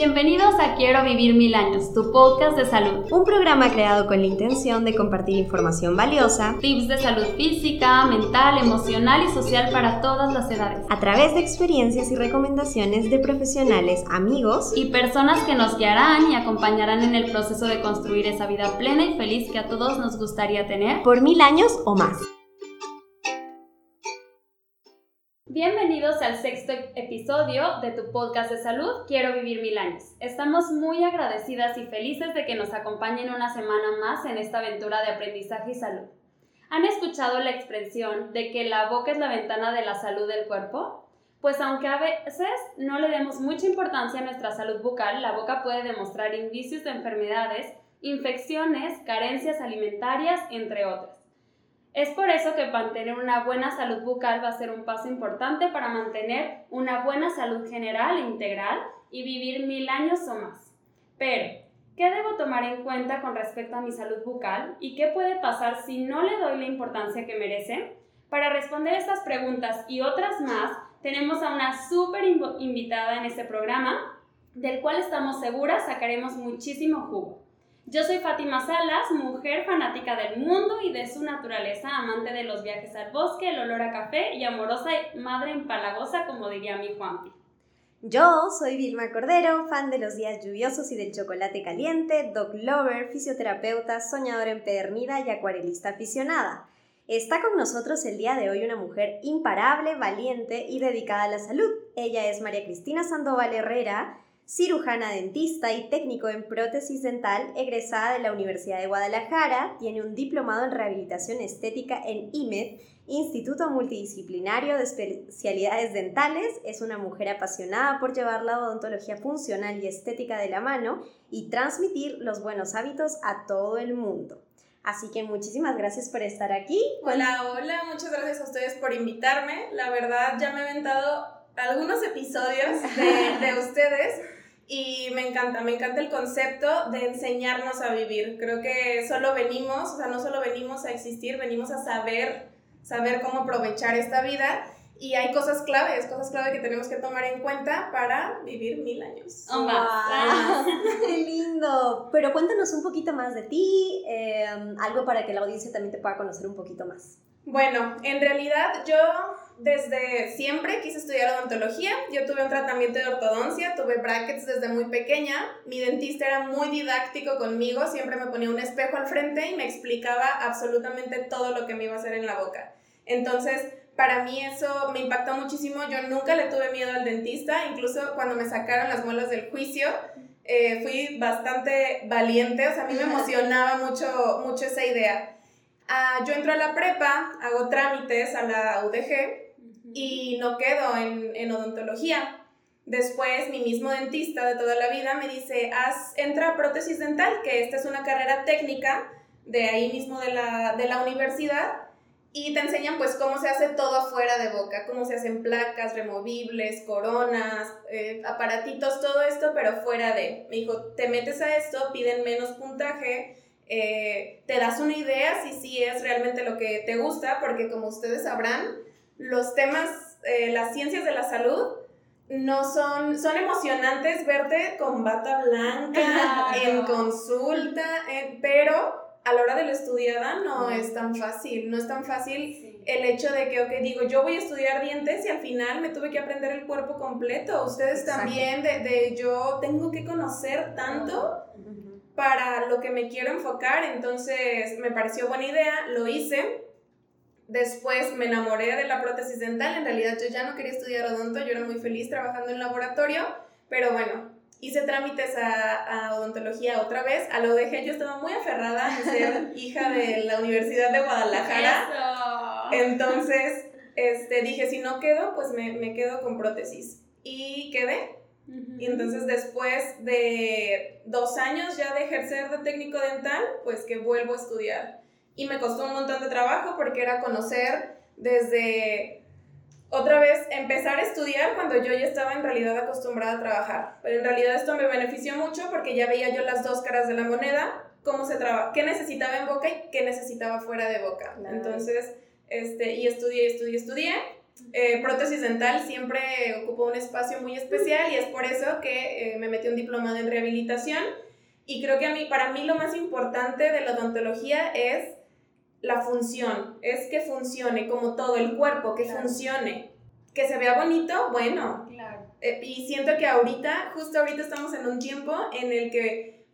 Bienvenidos a Quiero Vivir Mil Años, tu podcast de salud. Un programa creado con la intención de compartir información valiosa, tips de salud física, mental, emocional y social para todas las edades, a través de experiencias y recomendaciones de profesionales, amigos y personas que nos guiarán y acompañarán en el proceso de construir esa vida plena y feliz que a todos nos gustaría tener por mil años o más. Bienvenidos al sexto episodio de tu podcast de salud, Quiero vivir mil años. Estamos muy agradecidas y felices de que nos acompañen una semana más en esta aventura de aprendizaje y salud. ¿Han escuchado la expresión de que la boca es la ventana de la salud del cuerpo? Pues aunque a veces no le demos mucha importancia a nuestra salud bucal, la boca puede demostrar indicios de enfermedades, infecciones, carencias alimentarias, entre otras. Es por eso que mantener una buena salud bucal va a ser un paso importante para mantener una buena salud general e integral y vivir mil años o más. Pero, ¿qué debo tomar en cuenta con respecto a mi salud bucal y qué puede pasar si no le doy la importancia que merece? Para responder estas preguntas y otras más, tenemos a una súper invitada en este programa, del cual estamos seguras sacaremos muchísimo jugo. Yo soy Fátima Salas, mujer fanática del mundo y de su naturaleza, amante de los viajes al bosque, el olor a café y amorosa madre empalagosa, como diría mi Juanpi. Yo soy Vilma Cordero, fan de los días lluviosos y del chocolate caliente, dog lover, fisioterapeuta, soñadora empedernida y acuarelista aficionada. Está con nosotros el día de hoy una mujer imparable, valiente y dedicada a la salud. Ella es María Cristina Sandoval Herrera, cirujana dentista y técnico en prótesis dental, egresada de la Universidad de Guadalajara, tiene un diplomado en rehabilitación estética en IMED, Instituto Multidisciplinario de Especialidades Dentales, es una mujer apasionada por llevar la odontología funcional y estética de la mano y transmitir los buenos hábitos a todo el mundo. Así que muchísimas gracias por estar aquí. Hola, hola, muchas gracias a ustedes por invitarme. La verdad ya me he aventado algunos episodios de, de ustedes y me encanta, me encanta el concepto de enseñarnos a vivir. Creo que solo venimos, o sea, no solo venimos a existir, venimos a saber, saber cómo aprovechar esta vida. Y hay cosas claves, cosas clave que tenemos que tomar en cuenta para vivir mil años. Oh, ¡Qué lindo! Pero cuéntanos un poquito más de ti, eh, algo para que la audiencia también te pueda conocer un poquito más. Bueno, en realidad yo desde siempre quise estudiar odontología. Yo tuve un tratamiento de ortodoncia, tuve brackets desde muy pequeña. Mi dentista era muy didáctico conmigo, siempre me ponía un espejo al frente y me explicaba absolutamente todo lo que me iba a hacer en la boca. Entonces, para mí eso me impactó muchísimo. Yo nunca le tuve miedo al dentista, incluso cuando me sacaron las muelas del juicio, eh, fui bastante valiente, o sea, a mí me emocionaba mucho, mucho esa idea. Ah, yo entro a la prepa, hago trámites a la UDG y no quedo en, en, odontología. Después, mi mismo dentista de toda la vida me dice, haz, entra a prótesis dental, que esta es una carrera técnica de ahí mismo de la, de la universidad, y te enseñan pues cómo se hace todo afuera de boca, cómo se hacen placas removibles, coronas, eh, aparatitos, todo esto, pero fuera de. Me dijo, te metes a esto, piden menos puntaje, eh, te das una idea si sí es realmente lo que te gusta, porque como ustedes sabrán, los temas, eh, las ciencias de la salud, no son, son emocionantes verte con bata blanca, en consulta, eh, pero a la hora de la estudiada no es tan fácil, no es tan fácil el hecho de que, ok, digo, yo voy a estudiar dientes y al final me tuve que aprender el cuerpo completo, ustedes también, de, de, yo tengo que conocer tanto para lo que me quiero enfocar, entonces me pareció buena idea, lo hice, Después me enamoré de la prótesis dental. En realidad yo ya no quería estudiar odonto, yo era muy feliz trabajando en laboratorio, pero bueno, hice trámites a, odontología otra vez. A lo dejé, yo estaba muy aferrada a ser hija de la Universidad de Guadalajara. Entonces este, dije, si no quedo, pues me, me quedo con prótesis. Y quedé. Y entonces después de dos años ya de ejercer de técnico dental, pues que vuelvo a estudiar y me costó un montón de trabajo porque era conocer desde otra vez empezar a estudiar cuando yo ya estaba en realidad acostumbrada a trabajar. Pero en realidad esto me benefició mucho porque ya veía yo las dos caras de la moneda, cómo se traba, qué necesitaba en boca y qué necesitaba fuera de boca. Entonces, este, y estudié, estudié, estudié. Eh, prótesis dental siempre ocupó un espacio muy especial y es por eso que eh, me metí un diplomado en rehabilitación. Y creo que a mí, para mí lo más importante de la odontología es la función, es que funcione como todo el cuerpo, que funcione. Que se vea bonito, bueno. Eh, y siento que ahorita, justo ahorita estamos en un tiempo en el que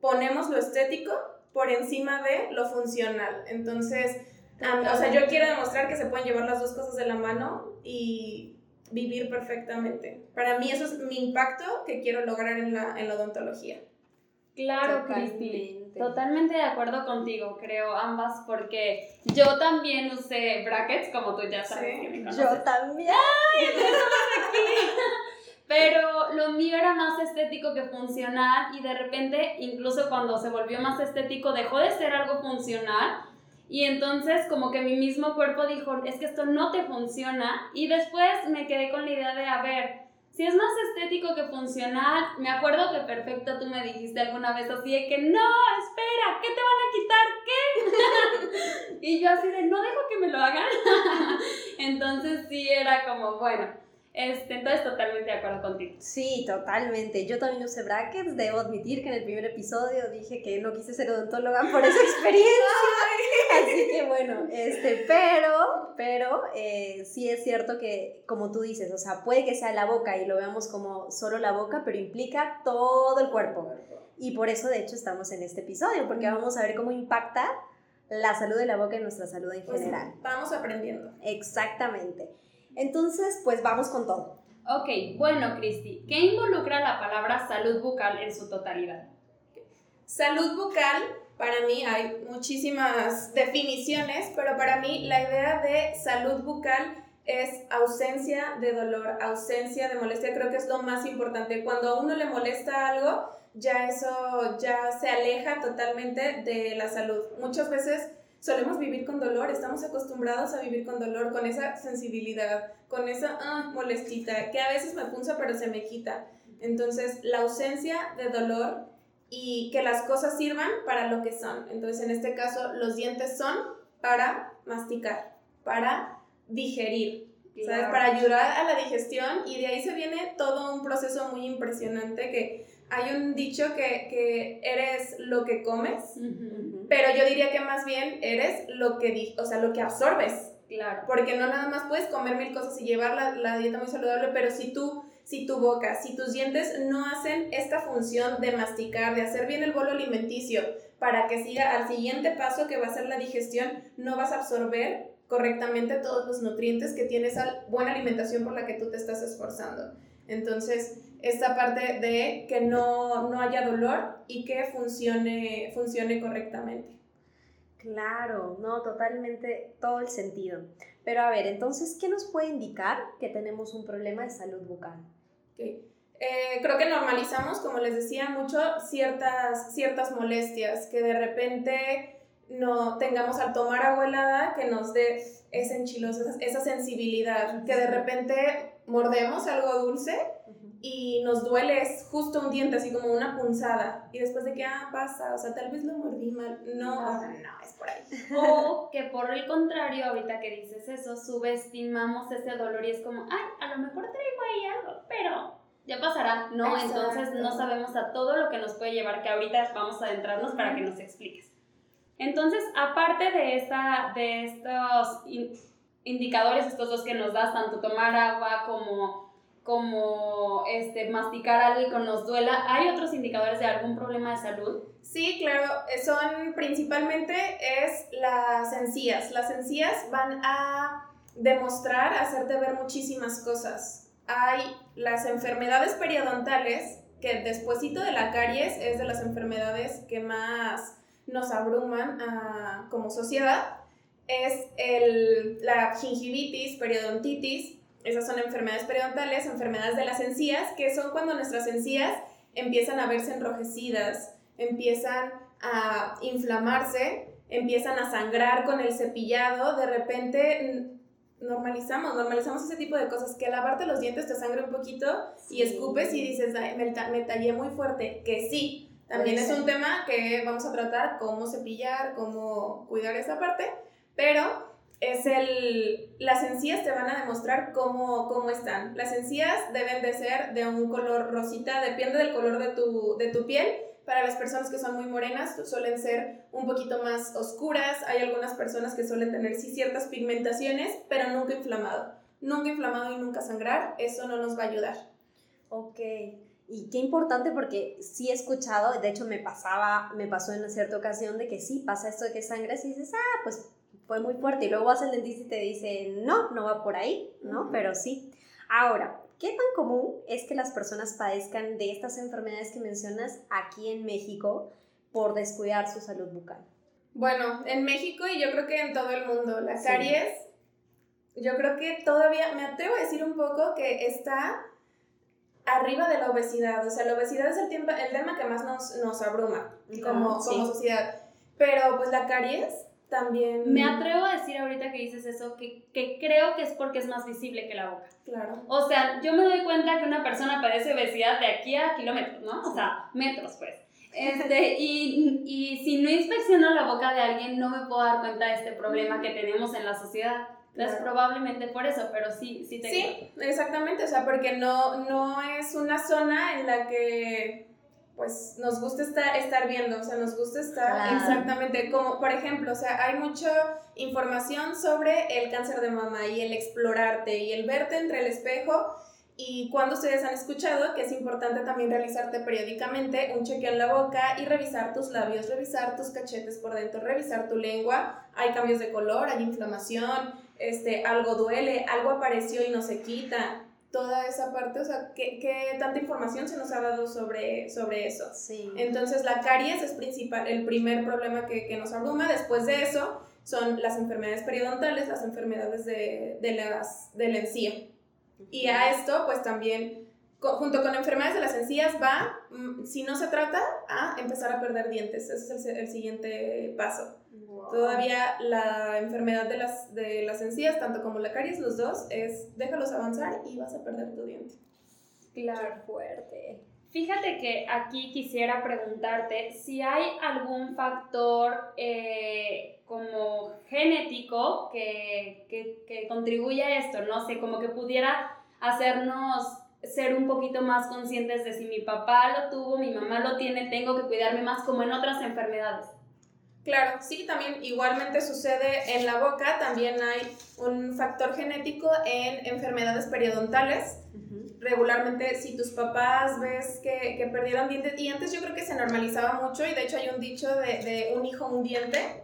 ponemos lo estético por encima de lo funcional. Entonces, o sea, yo quiero demostrar que se pueden llevar las dos cosas de la mano y vivir perfectamente. Para mí eso es mi impacto que quiero lograr en la, en la odontología. Claro, Cristi. Totalmente de acuerdo contigo, creo, ambas, porque yo también usé brackets, como tú ya sabes que me Yo también. ¡Ay! aquí! Pero lo mío era más estético que funcional y de repente, incluso cuando se volvió más estético, dejó de ser algo funcional y entonces como que mi mismo cuerpo dijo, es que esto no te funciona. Y después me quedé con la idea de, a ver, si es más estético que funcional, me acuerdo que perfecto tú me dijiste alguna vez así de que no, espera, ¿qué te van a quitar? ¿Qué? y yo así de, no dejo que me lo hagan. entonces sí era como, bueno, este, entonces, totalmente de acuerdo contigo. Sí, totalmente. Yo también usé brackets. Debo admitir que en el primer episodio dije que no quise ser odontóloga por esa experiencia. Así que bueno, este, pero, pero eh, sí es cierto que, como tú dices, o sea, puede que sea la boca y lo veamos como solo la boca, pero implica todo el cuerpo. Y por eso, de hecho, estamos en este episodio, porque vamos a ver cómo impacta la salud de la boca en nuestra salud en pues general. vamos aprendiendo. Exactamente. Entonces, pues vamos con todo. Ok, bueno, Cristi, ¿qué involucra la palabra salud bucal en su totalidad? Salud bucal, para mí hay muchísimas definiciones, pero para mí la idea de salud bucal es ausencia de dolor, ausencia de molestia, creo que es lo más importante. Cuando a uno le molesta algo, ya eso ya se aleja totalmente de la salud. Muchas veces solemos vivir con dolor, estamos acostumbrados a vivir con dolor, con esa sensibilidad, con esa ah, molestita, que a veces me punza pero se me quita. Entonces, la ausencia de dolor y que las cosas sirvan para lo que son. Entonces, en este caso, los dientes son para masticar, para digerir, ¿sabes? Para ayudar a la digestión y de ahí se viene todo un proceso muy impresionante que hay un dicho que, que eres lo que comes, pero yo diría que más bien eres lo que, o sea, lo que absorbes. Claro. Porque no nada más puedes comer mil cosas y llevar la, la dieta muy saludable, pero si tú, si tu boca, si tus dientes no hacen esta función de masticar, de hacer bien el bolo alimenticio, para que siga al siguiente paso que va a ser la digestión, no vas a absorber correctamente todos los nutrientes que tiene esa buena alimentación por la que tú te estás esforzando. Entonces, esta parte de que no, no haya dolor y que funcione, funcione correctamente. Claro, no, totalmente todo el sentido. Pero a ver, entonces, ¿qué nos puede indicar que tenemos un problema de salud bucal? Okay. Eh, creo que normalizamos, como les decía, mucho ciertas, ciertas molestias, que de repente no tengamos al tomar agua helada que nos dé ese enchiloso, esa sensibilidad, que de repente mordemos algo dulce y nos duele es justo un diente, así como una punzada. Y después de que, ah, pasa, o sea, tal vez lo mordí mal. No, no, es por ahí. O que por el contrario, ahorita que dices eso, subestimamos ese dolor y es como, ay, a lo mejor traigo ahí algo, pero ya pasará. No, entonces no sabemos a todo lo que nos puede llevar, que ahorita vamos a adentrarnos para que nos expliques. Entonces, aparte de, esta, de estos indicadores, estos dos que nos das, tanto tomar agua como como este, masticar algo y nos duela. ¿Hay otros indicadores de algún problema de salud? Sí, claro, eh, son principalmente es las encías. Las encías van a demostrar, hacerte ver muchísimas cosas. Hay las enfermedades periodontales, que despuésito de la caries es de las enfermedades que más nos abruman ah, como sociedad. Es el, la gingivitis, periodontitis, esas son enfermedades periodontales, enfermedades de las encías, que son cuando nuestras encías empiezan a verse enrojecidas, empiezan a inflamarse, empiezan a sangrar con el cepillado, de repente normalizamos, normalizamos ese tipo de cosas, que lavarte los dientes te sangre un poquito y escupes y dices, me, me, tallé muy fuerte, que sí, también es un tema que vamos a tratar, cómo cepillar, cómo cuidar esa parte, pero es el, las encías te van a demostrar cómo, cómo están. Las encías deben de ser de un color rosita, depende del color de tu, de tu piel. Para las personas que son muy morenas suelen ser un poquito más oscuras. Hay algunas personas que suelen tener sí ciertas pigmentaciones, pero nunca inflamado. Nunca inflamado y nunca sangrar, eso no nos va a ayudar. Ok. Y qué importante porque sí he escuchado, de hecho me pasaba, me pasó en una cierta ocasión de que sí pasa esto de que sangras y dices, ah, pues fue muy fuerte. Y luego vas al dentista y te dice, no, no va por ahí, ¿no? Pero sí. Ahora, ¿qué tan común es que las personas padezcan de estas enfermedades que mencionas aquí en México por descuidar su salud bucal? Bueno, en México y yo creo que en todo el mundo, las caries, yo creo que todavía, me atrevo a decir un poco que está arriba de la obesidad. O sea, la obesidad es el, tiempo, el tema que más nos, nos abruma como, como sociedad. Pero pues la caries también... Me atrevo a decir ahorita que dices eso, que, que, creo que es porque es más visible que la boca. Claro. O sea, yo me doy cuenta que una persona padece obesidad de aquí a kilómetros, ¿no? O sea, metros, pues. Este, y, y si no inspecciono la boca de alguien, no me puedo dar cuenta de este problema que tenemos en la sociedad. Entonces, probablemente por eso, pero sí, sí te Sí, exactamente, o sea, porque no, no es una zona en la que pues nos gusta estar, estar viendo, o sea, nos gusta estar exactamente como, por ejemplo, o sea, hay mucha información sobre el cáncer de mama y el explorarte y el verte entre el espejo y cuando ustedes han escuchado que es importante también realizarte periódicamente un chequeo en la boca y revisar tus labios, revisar tus cachetes por dentro, revisar tu lengua, hay cambios de color, hay inflamación, este, algo duele, algo apareció y no se quita, toda esa parte, o sea, ¿qué, qué tanta información se nos ha dado sobre, sobre eso? Sí. Entonces, la caries es principal, el primer problema que, que nos abruma. Después de eso, son las enfermedades periodontales, las enfermedades de, de, las, de la encía. Y a esto, pues también, junto con enfermedades de las encías, va, mm, si no se trata, a empezar a perder dientes. Ese es el, el siguiente paso. Todavía la enfermedad de las, de las encías, tanto como la caries, los dos, es déjalos avanzar y vas a perder tu diente. Claro, fuerte. Fíjate que aquí quisiera preguntarte si hay algún factor eh, como genético que, que, que contribuye a esto, no sé, como que pudiera hacernos ser un poquito más conscientes de si mi papá lo tuvo, mi mamá lo tiene, tengo que cuidarme más como en otras enfermedades. Claro, sí, también igualmente sucede en la boca, también hay un factor genético en enfermedades periodontales. Regularmente, si tus papás ves que, que, perdieron dientes, y antes yo creo que se normalizaba mucho, y de hecho hay un dicho de, de un hijo, un diente,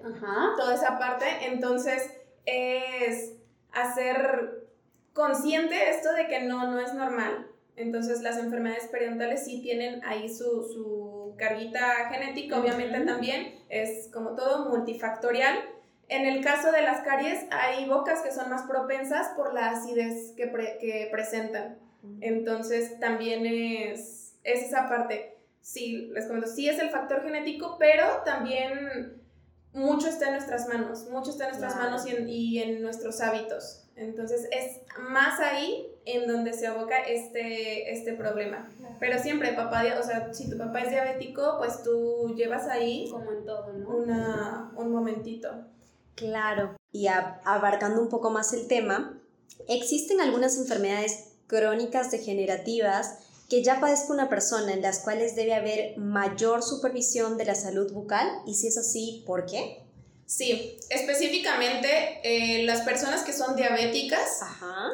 toda esa parte, entonces es hacer consciente esto de que no, no es normal. Entonces las enfermedades periodontales sí tienen ahí su, su carguita genética, obviamente también, es como todo multifactorial. En el caso de las caries hay bocas que son más propensas por la acidez que, que presentan. Entonces también es, es esa parte. Sí, les comento, sí es el factor genético, pero también mucho está en nuestras manos, mucho está en nuestras manos y en, y en nuestros hábitos. Entonces es más ahí en donde se aboca este, este problema. Pero siempre, papá, o sea, si tu papá es diabético, pues tú llevas ahí... Como en todo, ¿no? Una, un momentito. Claro. Y abarcando un poco más el tema, existen algunas enfermedades crónicas degenerativas que ya padezca una persona en las cuales debe haber mayor supervisión de la salud bucal y si es así, ¿por qué? Sí, específicamente eh, las personas que son diabéticas,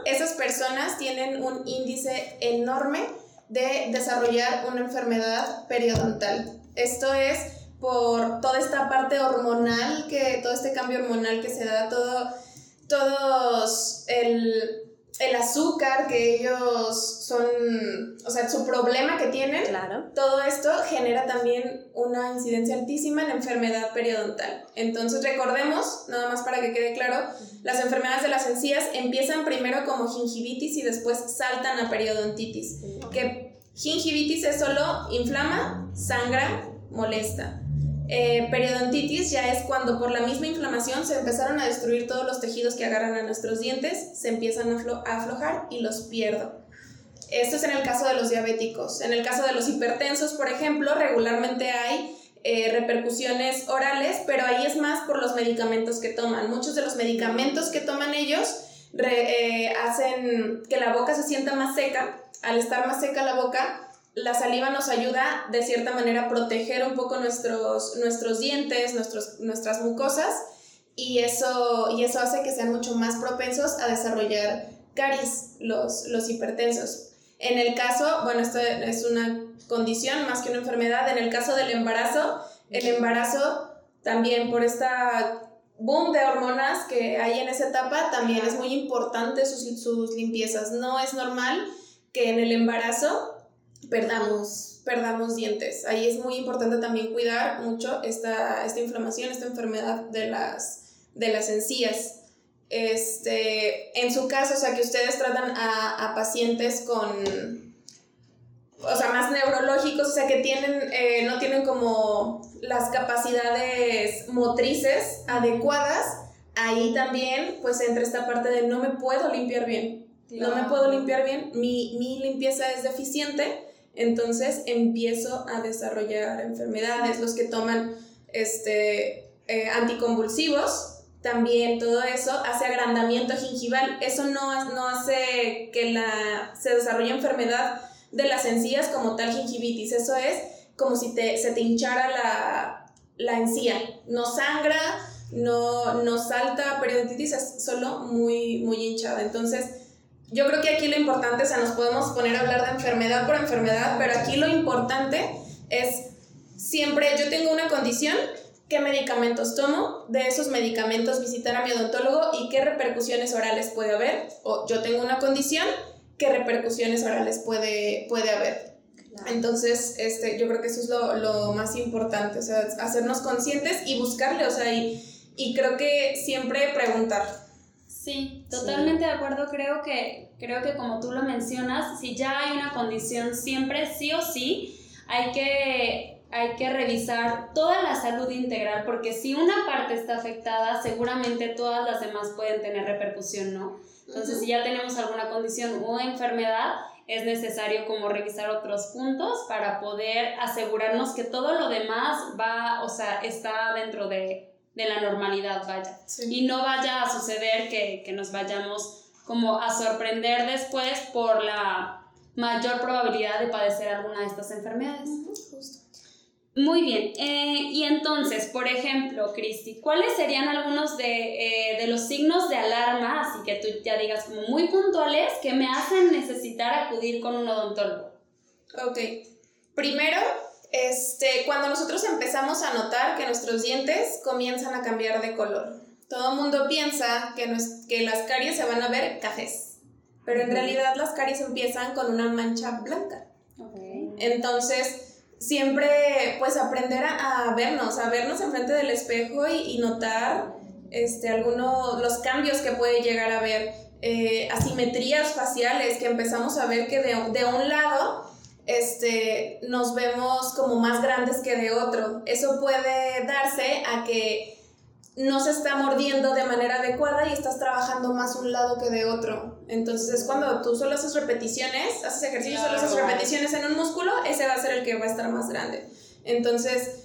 esas personas tienen un índice enorme de desarrollar una enfermedad periodontal. Esto es por toda esta parte hormonal, que, todo este cambio hormonal que se da, todo, todos el el azúcar que ellos son, o sea, su problema que tienen, claro. todo esto genera también una incidencia altísima en la enfermedad periodontal. Entonces recordemos, nada más para que quede claro, las enfermedades de las encías empiezan primero como gingivitis y después saltan a periodontitis. Que gingivitis es solo inflama, sangra, molesta. Eh, periodontitis ya es cuando por la misma inflamación se empezaron a destruir todos los tejidos que agarran a nuestros dientes, se empiezan a aflojar y los pierdo. Esto es en el caso de los diabéticos. En el caso de los hipertensos, por ejemplo, regularmente hay eh, repercusiones orales, pero ahí es más por los medicamentos que toman. Muchos de los medicamentos que toman ellos eh, hacen que la boca se sienta más seca. Al estar más seca la boca, la saliva nos ayuda de cierta manera a proteger un poco nuestros, nuestros dientes, nuestros, nuestras mucosas, y eso, y eso hace que sean mucho más propensos a desarrollar caries, los, los hipertensos. En el caso, bueno, esto es una condición más que una enfermedad, en el caso del embarazo, el embarazo también por esta boom de hormonas que hay en esa etapa, también es muy importante sus, sus limpiezas. No es normal que en el embarazo perdamos, perdamos dientes. Ahí es muy importante también cuidar mucho esta, esta inflamación, esta enfermedad de las, de las encías. Este, en su caso, o sea, que ustedes tratan a, a pacientes con, o sea, más neurológicos, o sea, que tienen, eh, no tienen como las capacidades motrices adecuadas, ahí también, pues entra esta parte de no me puedo limpiar bien. No me puedo limpiar bien, mi, mi limpieza es deficiente, entonces empiezo a desarrollar enfermedades. Los que toman este, eh, anticonvulsivos, también todo eso hace agrandamiento gingival. Eso no, no hace que la, se desarrolle enfermedad de las encías como tal gingivitis. Eso es como si te, se te hinchara la, la encía. No sangra, no, no salta periodontitis, es solo muy, muy hinchada. Entonces, yo creo que aquí lo importante, o sea, nos podemos poner a hablar de enfermedad por enfermedad, pero aquí lo importante es siempre, yo tengo una condición, qué medicamentos tomo, de esos medicamentos visitar a mi odontólogo y qué repercusiones orales puede haber, o yo tengo una condición, qué repercusiones orales puede, puede haber. Entonces, este, yo creo que eso es lo, lo, más importante, o sea, hacernos conscientes y buscarle, o sea, y, y creo que siempre preguntar. Sí, totalmente de acuerdo. Creo que, creo que como tú lo mencionas, si ya hay una condición, siempre sí o sí hay que, hay que revisar toda la salud integral, porque si una parte está afectada, seguramente todas las demás pueden tener repercusión, ¿no? Entonces, si ya tenemos alguna condición o enfermedad, es necesario como revisar otros puntos para poder asegurarnos que todo lo demás va, o sea, está dentro de, de la normalidad, vaya. Y no vaya a suceder que, que, nos vayamos como a sorprender después por la mayor probabilidad de padecer alguna de estas enfermedades. Justo. Muy bien, eh, y entonces, por ejemplo, Cristi, ¿cuáles serían algunos de, eh, de, los signos de alarma, así que tú ya digas como muy puntuales, que me hacen necesitar acudir con un odontólogo? Ok, primero, este, cuando nosotros empezamos a notar que nuestros dientes comienzan a cambiar de color. Todo el mundo piensa que, que las caries se van a ver cafés, pero en realidad las caries empiezan con una mancha blanca. Okay. Entonces, siempre pues aprender a, a, vernos, a vernos enfrente del espejo y, y notar este, algunos, los cambios que puede llegar a ver, eh, asimetrías faciales que empezamos a ver que de, de un lado este, nos vemos como más grandes que de otro. Eso puede darse a que no se está mordiendo de manera adecuada y estás trabajando más un lado que de otro. Entonces es cuando tú solo haces repeticiones, haces ejercicio, solo haces repeticiones en un músculo, ese va a ser el que va a estar más grande. Entonces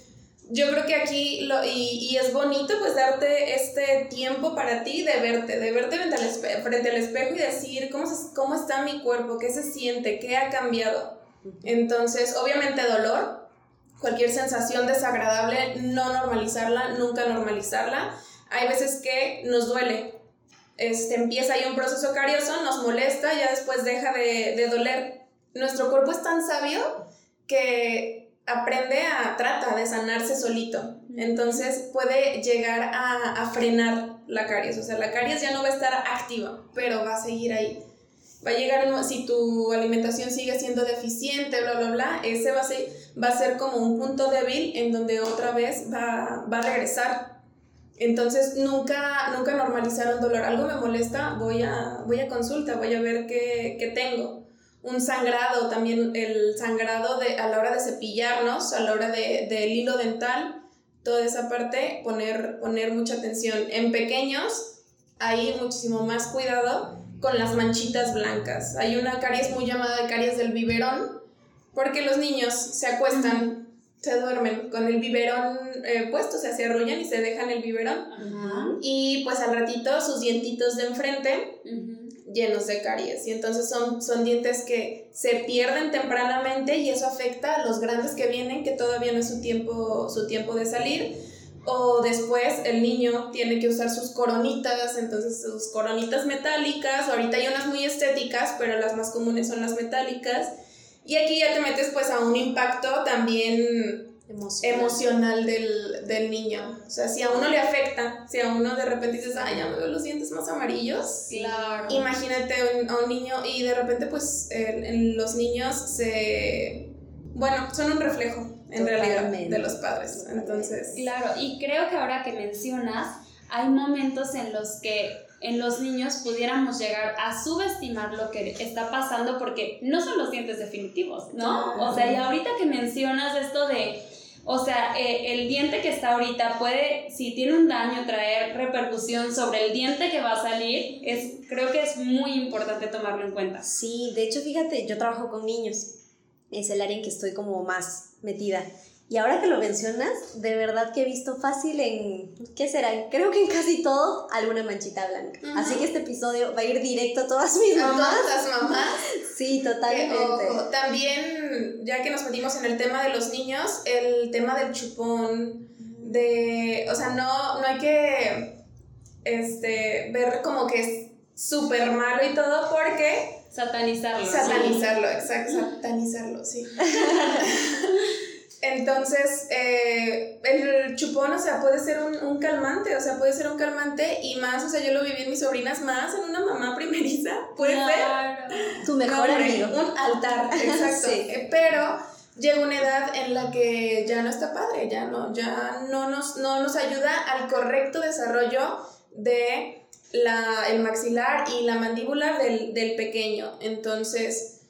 yo creo que aquí, lo, y, y, es bonito pues darte este tiempo para ti de verte, de verte frente al, espejo, frente al espejo y decir cómo, se, cómo está mi cuerpo, qué se siente, qué ha cambiado. Entonces, obviamente dolor, cualquier sensación desagradable, no normalizarla, nunca normalizarla. Hay veces que nos duele. Este, empieza ahí un proceso carioso, nos molesta, ya después deja de, de doler. Nuestro cuerpo es tan sabio que aprende a, trata de sanarse solito. Entonces puede llegar a, a frenar la caries. O sea, la caries ya no va a estar activa, pero va a seguir ahí va a llegar, si tu alimentación sigue siendo deficiente, bla, bla, bla, ese va a ser, va a ser como un punto débil en donde otra vez va, va a regresar. Entonces, nunca, nunca normalizar un dolor. Algo me molesta, voy a, voy a consulta, voy a ver qué, qué tengo. Un sangrado, también el sangrado de, a la hora de cepillarnos, a la hora de, del hilo dental, toda esa parte, poner, poner mucha atención. En pequeños, hay muchísimo más cuidado con las manchitas blancas. Hay una caries muy llamada caries del biberón, porque los niños se acuestan se duermen con el biberón eh, puesto, o sea, se arrullan y se dejan el biberón. Y pues al ratito sus dientitos de enfrente llenos de caries. Y entonces son, son dientes que se pierden tempranamente y eso afecta a los grandes que vienen, que todavía no es su tiempo, su tiempo de salir. O después el niño tiene que usar sus coronitas, entonces sus coronitas metálicas. Ahorita hay unas muy estéticas, pero las más comunes son las metálicas. Y aquí ya te metes pues a un impacto también emocional, del, niño. O sea, si a uno le afecta, si a uno de repente dices, ay, ya me veo los dientes más amarillos. Claro. Imagínate a un niño y de repente pues en los niños se... Bueno, son un reflejo en realidad de los padres. Entonces... Claro, y creo que ahora que mencionas, hay momentos en los que en los niños pudiéramos llegar a subestimar lo que está pasando porque no son los dientes definitivos, ¿no? O sea, y ahorita que mencionas esto de o sea, eh, el diente que está ahorita puede, si tiene un daño, traer repercusión sobre el diente que va a salir. Es, creo que es muy importante tomarlo en cuenta. Sí, de hecho, fíjate, yo trabajo con niños. Es el área en que estoy como más metida. Y ahora que lo mencionas, de verdad que he visto fácil en, ¿qué será? Creo que en casi todo alguna manchita blanca. Así que este episodio va a ir directo a todas mis mamás. A todas las mamás. Sí, totalmente. También, ya que nos metimos en el tema de los niños, el tema del chupón, de, o sea, no, no hay que este, ver como que es súper malo y todo porque... Satanizarlo. Satanizarlo, exacto, satanizarlo, sí. Entonces, eh, el chupón, o sea, puede ser un, un, calmante, o sea, puede ser un calmante y más, o sea, yo lo viví en mis sobrinas más, en una mamá primeriza, puede ser. Tu mejor amigo. Un altar, exacto. Eh, pero llega una edad en la que ya no está padre, ya no, ya no nos, no nos ayuda al correcto desarrollo de la, el maxilar y la mandíbula del, del pequeño. Entonces,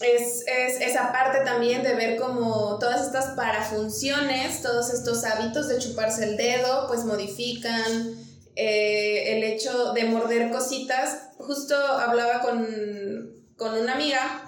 es, es, esa parte también de ver como todas estas parafunciones, todos estos hábitos de chuparse el dedo, pues modifican eh, el hecho de morder cositas. Justo hablaba con, con una amiga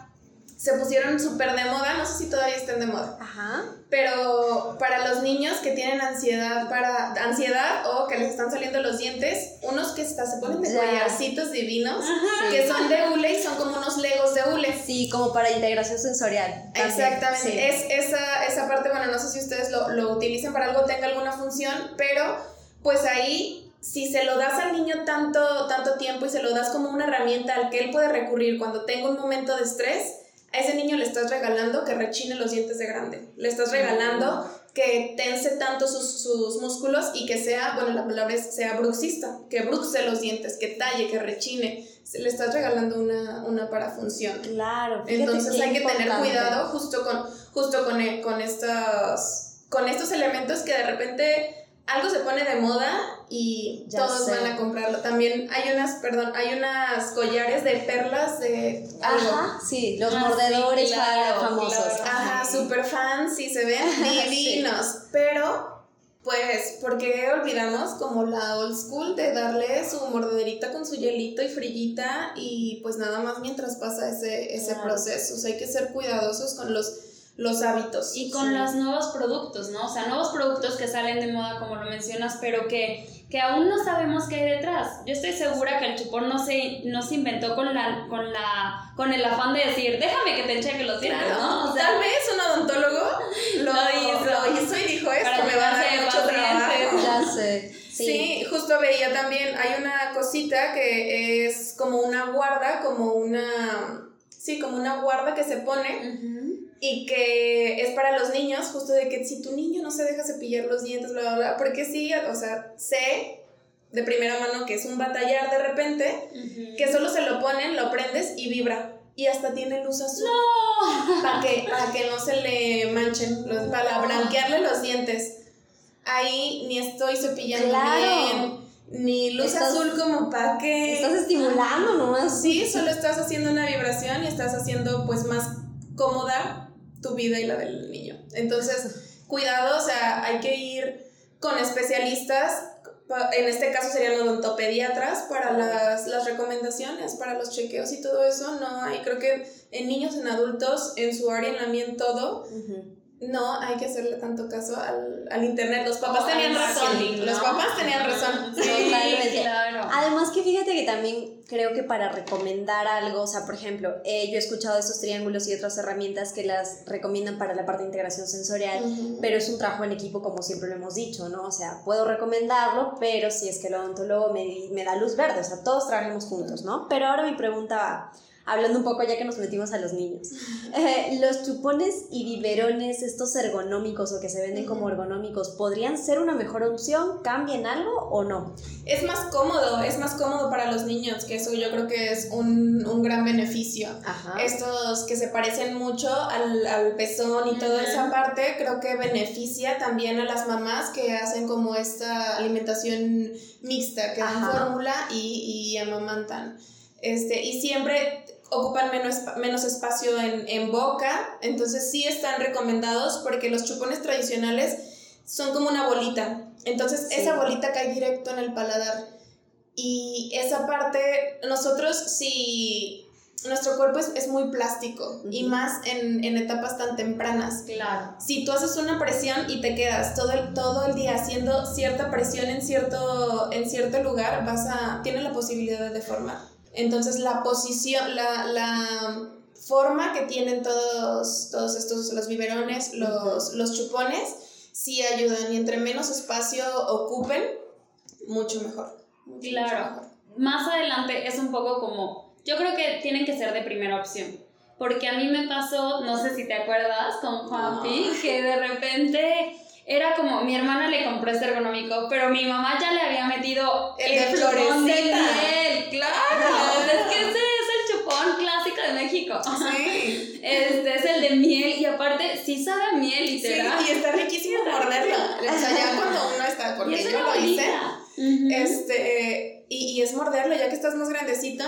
se pusieron súper de moda, no sé si todavía estén de moda. Ajá. Pero para los niños que tienen ansiedad para ansiedad o que les están saliendo los dientes, unos que hasta se ponen de collarcitos divinos, que son de hule y son como unos legos de hule. Sí, como para integración sensorial. Exactamente. Es esa, esa parte, bueno, no sé si ustedes lo, lo utilizan para algo, tenga alguna función, pero pues ahí si se lo das al niño tanto, tanto tiempo y se lo das como una herramienta al que él puede recurrir cuando tenga un momento de estrés, a ese niño le estás regalando que rechine los dientes de grande. Le estás regalando que tense tanto sus, sus músculos y que sea, bueno, la palabra es sea bruxista, que bruxe los dientes, que talle, que rechine. Le estás regalando una, una parafunción. Claro. Entonces hay que tener cuidado justo con, justo con, eh, con, estos, con estos elementos que de repente algo se pone de moda y todos van a comprarlo. También hay unas, perdón, hay unas collares de perlas de Ajá, sí, los ah, mordedores famosos. Ajá, super fans y se ven divinos. Pero, pues, ¿por qué olvidamos como la old school de darle su mordederita con su hielito y frillita y pues nada más mientras pasa ese, ese proceso? O sea, hay que ser cuidadosos con los los hábitos. Y con los nuevos productos, ¿no? O sea, nuevos productos que salen de moda, como lo mencionas, pero que, que aún no sabemos qué hay detrás. Yo estoy segura que el chupón no se, no se inventó con, la, con, la, con el afán de decir, déjame que te cheque los dientes, ¿no? O sea, Tal vez un odontólogo lo, hizo, y dijo esto, me va a dar mucho trabajo. Ya sé. Sí. justo veía también, hay una cosita que es como una guarda, como una, sí, como una guarda que se pone y que es para los niños, justo de que si tu niño no se deja cepillar los dientes, bla, bla, bla, porque sí, o sea, sé de primera mano que es un batallar de repente, que solo se lo ponen, lo prendes y vibra. Y hasta tiene luz azul. ¡No! Para que, para que no se le manchen, para blanquearle los dientes. Ahí ni estoy cepillando bien ni luz azul como para que... Estás estimulando nomás. Sí, solo estás haciendo una vibración y estás haciendo pues más cómoda tu vida y la del niño. Entonces, cuidado, o sea, hay que ir con especialistas, en este caso serían odontopediatras, para las, las recomendaciones, para los chequeos y todo eso. No hay, creo que en niños, en adultos, en su área, en la mía, en todo. no hay que hacerle tanto caso al, al internet. Los papás tenían razón. Los papás tenían razón. Sí, claro. Además que fíjate que también creo que para recomendar algo, o sea, por ejemplo, eh, yo he escuchado estos triángulos y otras herramientas que las recomiendan para la parte de integración sensorial, pero es un trabajo en equipo como siempre lo hemos dicho, ¿no? O sea, puedo recomendarlo, pero si es que el odontólogo me, me da luz verde, o sea, todos trabajemos juntos, ¿no? Pero ahora mi pregunta va hablando un poco ya que nos metimos a los niños. Eh, los chupones y biberones, estos ergonómicos o que se venden como ergonómicos, ¿podrían ser una mejor opción? ¿Cambian algo o no? Es más cómodo, es más cómodo para los niños, que eso yo creo que es un, un gran beneficio. Estos que se parecen mucho al, al pezón y toda esa parte, creo que beneficia también a las mamás que hacen como esta alimentación mixta, que dan fórmula y, y amamantan. Este, y siempre ocupan menos, menos espacio en, en, boca, entonces sí están recomendados porque los chupones tradicionales son como una bolita, entonces esa bolita cae directo en el paladar y esa parte, nosotros si nuestro cuerpo es, es muy plástico y más en, en, etapas tan tempranas. Claro. Si tú haces una presión y te quedas todo el, todo el día haciendo cierta presión en cierto, en cierto lugar, vas a, tienes la posibilidad de deformar. Entonces la posición, la, la forma que tienen todos, todos estos, los biberones, los, los chupones, sí ayudan y entre menos espacio ocupen, mucho mejor. claro. Más adelante es un poco como, yo creo que tienen que ser de primera opción. Porque a mí me pasó, no sé si te acuerdas, con Juanpi, que de repente era como mi hermana le compró este ergonómico, pero mi mamá ya le había metido el, el de florecita. claro. Es que ese es el chupón clásico de México. Sí. Este es el de miel y aparte sí sabe a miel literal. Sí, y está riquísimo morderlo. O sea, ya cuando uno está, porque yo lo hice. Este, y, y, es morderlo ya que estás más grandecito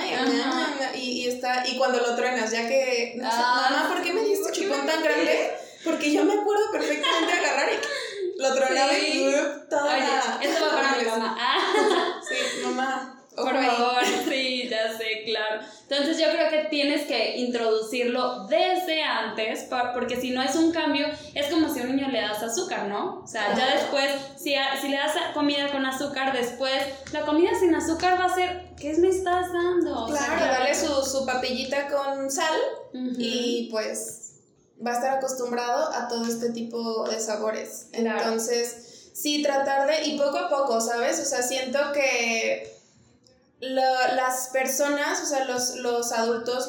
y, y, está, y cuando lo truenas, ya que, no sé, ah, mamá, ¿por qué me diste chupón tan grande? Porque yo me acuerdo perfectamente de agarrar y lo tronaba y toda Oye, esto va para mi mamá. Ah. Sí, mamá. Por favor, sí, ya sé, claro. Entonces yo creo que tienes que introducirlo desde antes, porque si no es un cambio, es como si a un niño le das azúcar, ¿no? O sea, ya después, si, si le das comida con azúcar, después la comida sin azúcar va a ser, ¿qué me estás dando? Claro, dale su, su papillita con sal y pues va a estar acostumbrado a todo este tipo de sabores. Entonces, sí, tratar de, y poco a poco, ¿sabes? O sea, siento que las personas, o sea, los, los adultos,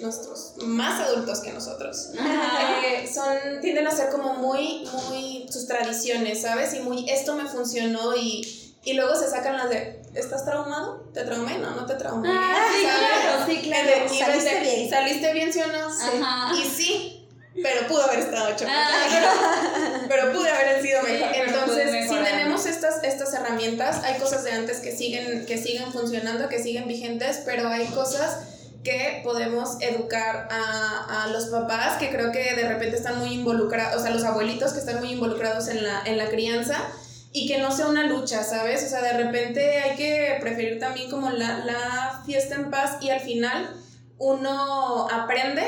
nuestros más adultos que nosotros, eh, son, tienden a ser como muy, muy sus tradiciones, ¿sabes? Y muy, esto me funcionó y, y luego se sacan las de, ¿estás traumado? ¿Te traumé? No, no te traumé. Ah, sí, claro, sí, claro. ¿Saliste bien? ¿Saliste bien, sí o no? Sí. Y sí, pero pudo haber estado chocolate. Ah. pero, pudo haber sido mejor. Entonces, si tenemos estas, estas herramientas, hay cosas de antes que siguen, que siguen funcionando, que siguen vigentes, pero hay cosas que podemos educar a, a, los papás que creo que de repente están muy involucrados, o sea, los abuelitos que están muy involucrados en la, en la crianza y que no sea una lucha, ¿sabes? O sea, de repente hay que preferir también como la, la fiesta en paz y al final uno aprende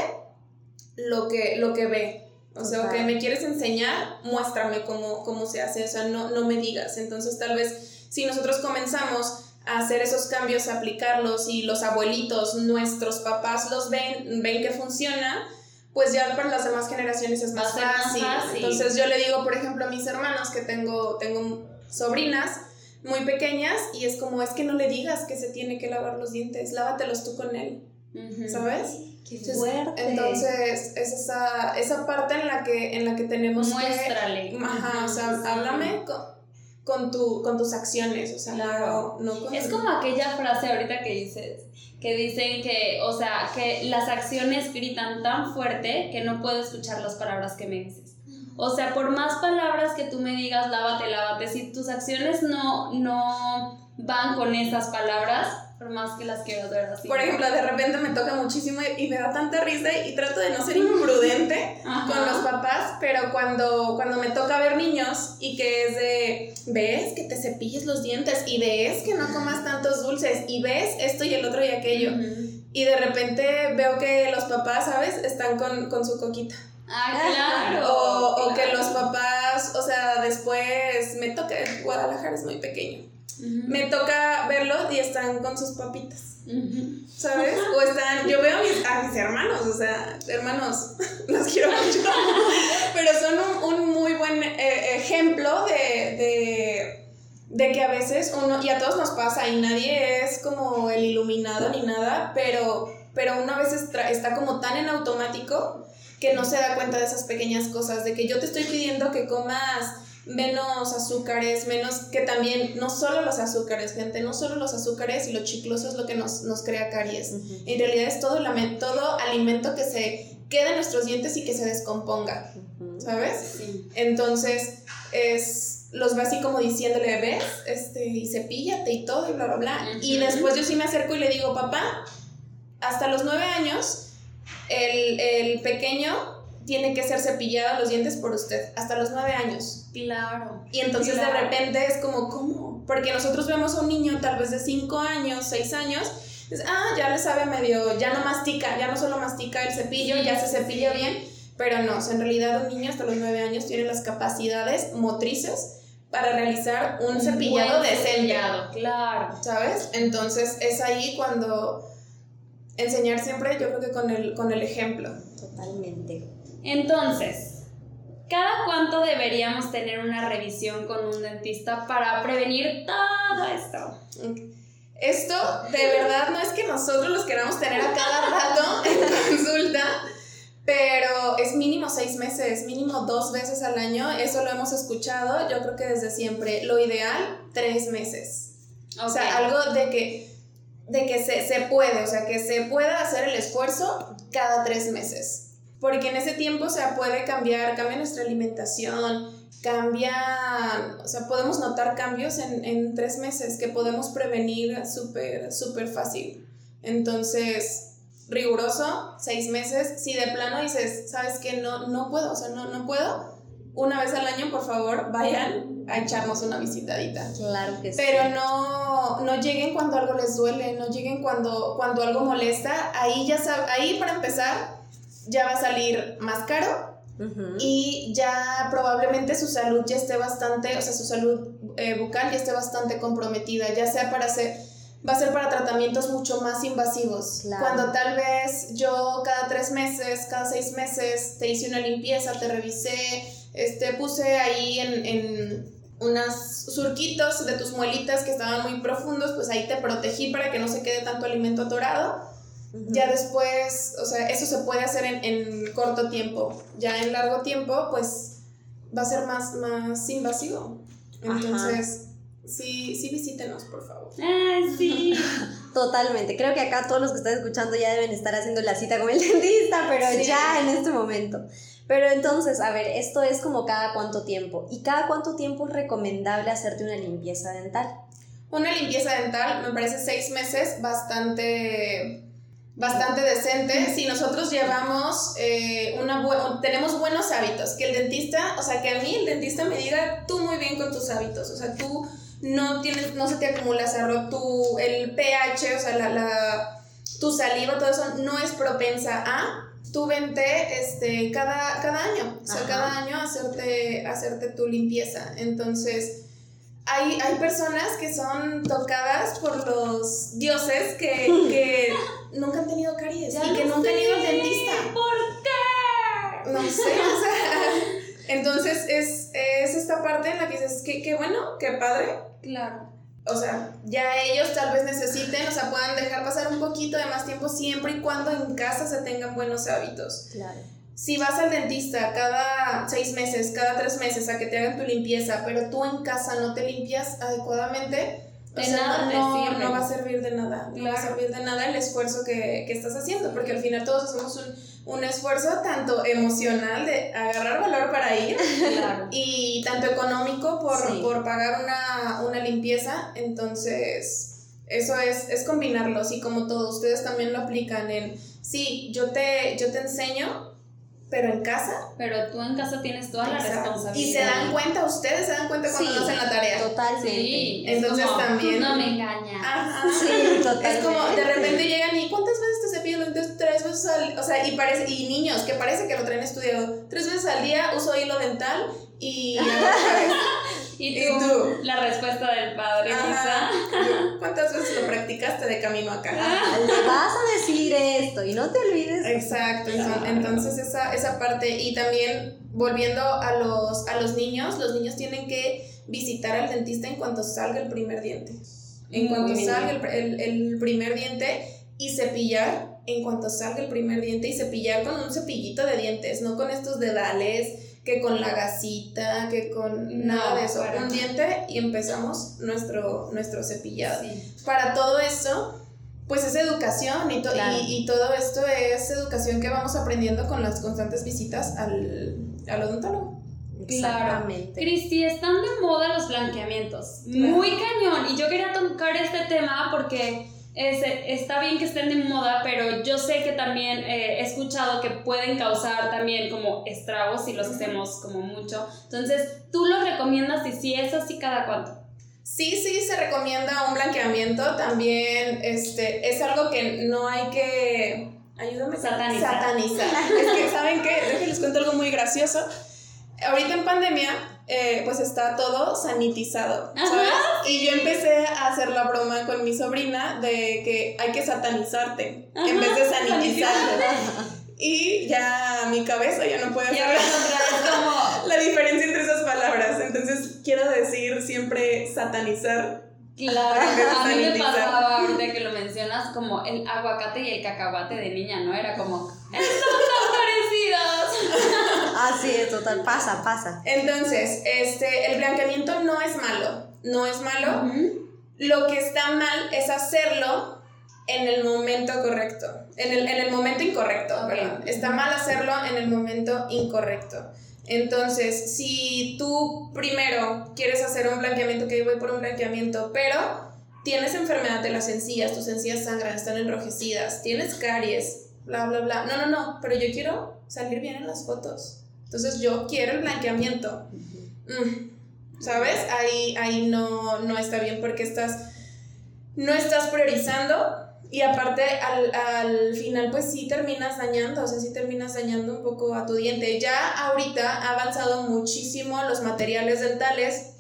lo que, lo que ve. O sea, que me quieres enseñar, muéstrame cómo, cómo se hace, o sea, no, no me digas. Entonces, tal vez si nosotros comenzamos a hacer esos cambios, a aplicarlos y los abuelitos, nuestros papás los ven, ven que funciona, pues ya para las demás generaciones es más fácil. Entonces yo le digo, por ejemplo, a mis hermanos que tengo, tengo sobrinas muy pequeñas y es como, es que no le digas que se tiene que lavar los dientes, lávatelos tú con él, ¿sabes? Entonces, es esa, esa parte en la que, en la que tenemos Muéstrale. que... Ajá, o sea, háblame con, con, tu, con tus acciones, o sea, no, no Es como aquella frase ahorita que dices, que dicen que, o sea, que las acciones gritan tan fuerte que no puedo escuchar las palabras que me dices. O sea, por más palabras que tú me digas, lávate, lávate, si tus acciones no, no van con esas palabras, por más que las quiero ver así. Por ejemplo, de repente me toca muchísimo y me da tanta risa y trato de no ser imprudente con los papás, pero cuando, cuando me toca ver niños y que es de, ves que te cepilles los dientes y ves que no comas tantos dulces y ves esto y el otro y aquello. Y de repente veo que los papás, ¿sabes? Están con, con su coquita. Ah, claro. O, o que los papás, o sea, después me toca, Guadalajara es muy pequeño, Me toca verlos y están con sus papitas. ¿Sabes? O están, yo veo a mis, a mis hermanos, o sea, hermanos, los quiero mucho, pero son un, un muy buen eh, ejemplo de, de, de que a veces uno, y a todos nos pasa, y nadie es como el iluminado ni nada, pero, pero uno a veces está como tan en automático que no se da cuenta de esas pequeñas cosas, de que yo te estoy pidiendo que comas menos azúcares, menos que también, no solo los azúcares, gente, no solo los azúcares y lo chicloso es lo que nos, nos crea caries. En realidad es todo, todo alimento que se queda en nuestros dientes y que se descomponga. ¿sabes? Sí. Entonces, es, los ve así como diciéndole, ves, este, y cepíllate y todo y bla, bla, bla. Y después yo sí me acerco y le digo, papá, hasta los nueve años, el, el pequeño tiene que ser cepillado los dientes por usted, hasta los nueve años. Claro. Y entonces Claro. de repente es como, ¿cómo? Porque nosotros vemos a un niño tal vez de 5 años, 6 años, es, ah, ya le sabe medio, ya no mastica, ya no solo mastica el cepillo, Sí, ya se cepilla sí. bien, pero no, o sea, en realidad un niño hasta los 9 años tiene las capacidades motrices para realizar un, cepillado buen decente, cepillado, claro. ¿sabes? Entonces es ahí cuando enseñar siempre, yo creo que con el, con el ejemplo. Totalmente. Entonces, ¿cada cuánto deberíamos tener una revisión con un dentista para prevenir todo esto? Esto de verdad no es que nosotros los queramos tener a cada rato en consulta, pero es mínimo seis meses, mínimo dos veces al año. Eso lo hemos escuchado, yo creo que desde siempre. Lo ideal, tres meses. O sea, algo de que, de que se, se puede, o sea, que se pueda hacer el esfuerzo cada tres meses. Porque en ese tiempo, o sea, puede cambiar, cambia nuestra alimentación, cambia, o sea, podemos notar cambios en, en tres meses que podemos prevenir súper, súper fácil. Entonces, riguroso, seis meses. Si de plano dices, sabes que no, no puedo, o sea, no, no puedo, una vez al año, por favor, vayan a echarnos una visitadita. Claro que sí. Pero no, no lleguen cuando algo les duele, no lleguen cuando, cuando algo molesta. Ahí ya sab- ahí para empezar ya va a salir más caro y ya probablemente su salud ya esté bastante, o sea, su salud eh, bucal ya esté bastante comprometida, ya sea para hacer, va a ser para tratamientos mucho más invasivos. Claro. Cuando tal vez yo cada tres meses, cada seis meses te hice una limpieza, te revisé, este, puse ahí en, en unos surquitos de tus muelitas que estaban muy profundos, pues ahí te protegí para que no se quede tanto alimento atorado. Ujú. Ya después, o sea, eso se puede hacer en, en corto tiempo. Ya en largo tiempo, pues va a ser más, más invasivo. Entonces, sí, sí visítenos, por favor. Ay, sí. Totalmente. Creo que acá todos los que están escuchando ya deben estar haciendo la cita con el dentista, pero Sí. ya en este momento. Pero entonces, a ver, esto es como cada cuánto tiempo. ¿Y cada cuánto tiempo es recomendable hacerte una limpieza dental? Una limpieza dental, me parece seis meses, bastante, bastante decente. Si nosotros llevamos eh, una bu- tenemos buenos hábitos, que el dentista, o sea, que a mí el dentista me diga, tú muy bien con tus hábitos, o sea, tú no tienes, no se te acumula cerro, tu, el pH, o sea, la, la, tu saliva, todo eso no es propensa a tu vente este, cada, cada año, o sea, Ajá. cada año hacerte, hacerte tu limpieza. Entonces, hay, hay personas que son tocadas por los dioses que, que nunca han tenido caries Ya y que lo nunca han ido al dentista. ¿Por qué? No sé, o sea, entonces es, es esta parte en la que dices, qué, qué bueno, qué padre. Claro. O sea, ya ellos tal vez necesiten, o sea, puedan dejar pasar un poquito de más tiempo siempre y cuando en casa se tengan buenos hábitos. Claro. Si vas al dentista cada seis meses, cada tres meses a que te hagan tu limpieza, pero tú en casa no te limpias adecuadamente, o De sea, nada te no, sirve. no va a servir de nada. No va a servir de nada el esfuerzo que, que estás haciendo, porque al final todos hacemos un, un esfuerzo tanto emocional de agarrar valor para ir Claro. y tanto económico por, Sí. por pagar una, una limpieza. Entonces, eso es, es combinarlos y como todos ustedes también lo aplican en, sí, yo te, yo te enseño, pero en casa. Pero tú en casa tienes toda la Exacto. responsabilidad. Y se dan cuenta, ustedes se dan cuenta cuando Sí. no hacen la tarea. Totalmente. Sí, es Entonces como, también- No me engañas. Ajá. Sí, totalmente. Es como de repente llegan y ¿cuántas veces te cepillas los dientes? Tres. tres veces al o sea, y parece, y niños que parece que lo traen estudiado, tres veces al día uso hilo dental y ¿Y tú, La respuesta del padre, quizá. ¿Cuántas veces lo practicaste de camino acá? Ah, le vas a decir esto y no te olvides. Exacto, entonces esa, esa parte y también volviendo a los, a los niños, los niños tienen que visitar al dentista en cuanto salga el primer diente. En cuanto salga el, el, primer diente y cepillar en cuanto salga el primer diente y cepillar con un cepillito de dientes, no con estos dedales que con la gasita, que con nada de eso, un diente y empezamos nuestro, nuestro cepillado. Para todo eso, pues es educación y, y, y, todo esto es educación que vamos aprendiendo con las constantes visitas al, al odontólogo. Claramente. Cristi, están de moda los blanqueamientos. Muy cañón. Y yo quería tocar este tema porque está bien que estén de moda, pero yo sé que también eh, he escuchado que pueden causar también como estragos si los hacemos como mucho. Entonces, ¿tú los recomiendas y si es así cada cuánto? Sí, sí, se recomienda un blanqueamiento. También este, es algo que no hay que... Ayúdame. Satanizar. Satanizar. es que, ¿saben qué? Les cuento algo muy gracioso. Ahorita en pandemia eh, pues está todo sanitizado, ¿sabes? Y yo empecé a hacer la broma con mi sobrina de que hay que satanizarte en vez de sanitizarte. y ya mi cabeza ya no puede hacer como... la diferencia entre esas palabras. Entonces quiero decir siempre satanizar Claro, a mí me pasaba ahorita que lo mencionas como el aguacate y el cacahuate de niña, ¿no? Era como, están tan parecidos. Así es, total, pasa, pasa. Entonces, este, el blanqueamiento no es malo, no es malo. Lo que está mal es hacerlo en el momento correcto, en el, en el momento incorrecto, perdón. Está mal hacerlo en el momento incorrecto. Entonces, si tú primero quieres hacer un blanqueamiento, que voy por un blanqueamiento, pero tienes enfermedad de las encías, tus encías sangran, están enrojecidas, tienes caries, bla, bla, bla. No, no, no, pero yo quiero salir bien en las fotos. Entonces, yo quiero el blanqueamiento. Mm, ¿Sabes? Ahí, ahí no, no está bien porque estás, no estás priorizando y aparte, al, al, final, pues sí terminas dañando, o sea, sí terminas dañando un poco a tu diente. Ya ahorita ha avanzado muchísimo los materiales dentales,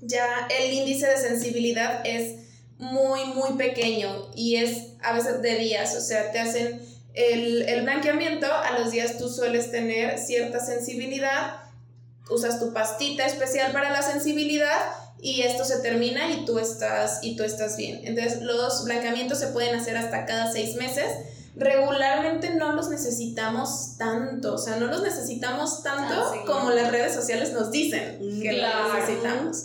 ya el índice de sensibilidad es muy, muy pequeño y es a veces de días, o sea, te hacen el, el blanqueamiento, a los días tú sueles tener cierta sensibilidad, usas tu pastita especial para la sensibilidad y esto se termina y tú estás, y tú estás bien. Entonces los blanqueamientos se pueden hacer hasta cada seis meses. Regularmente no los necesitamos tanto, o sea, no los necesitamos tanto ah, como las redes sociales nos dicen que los necesitamos.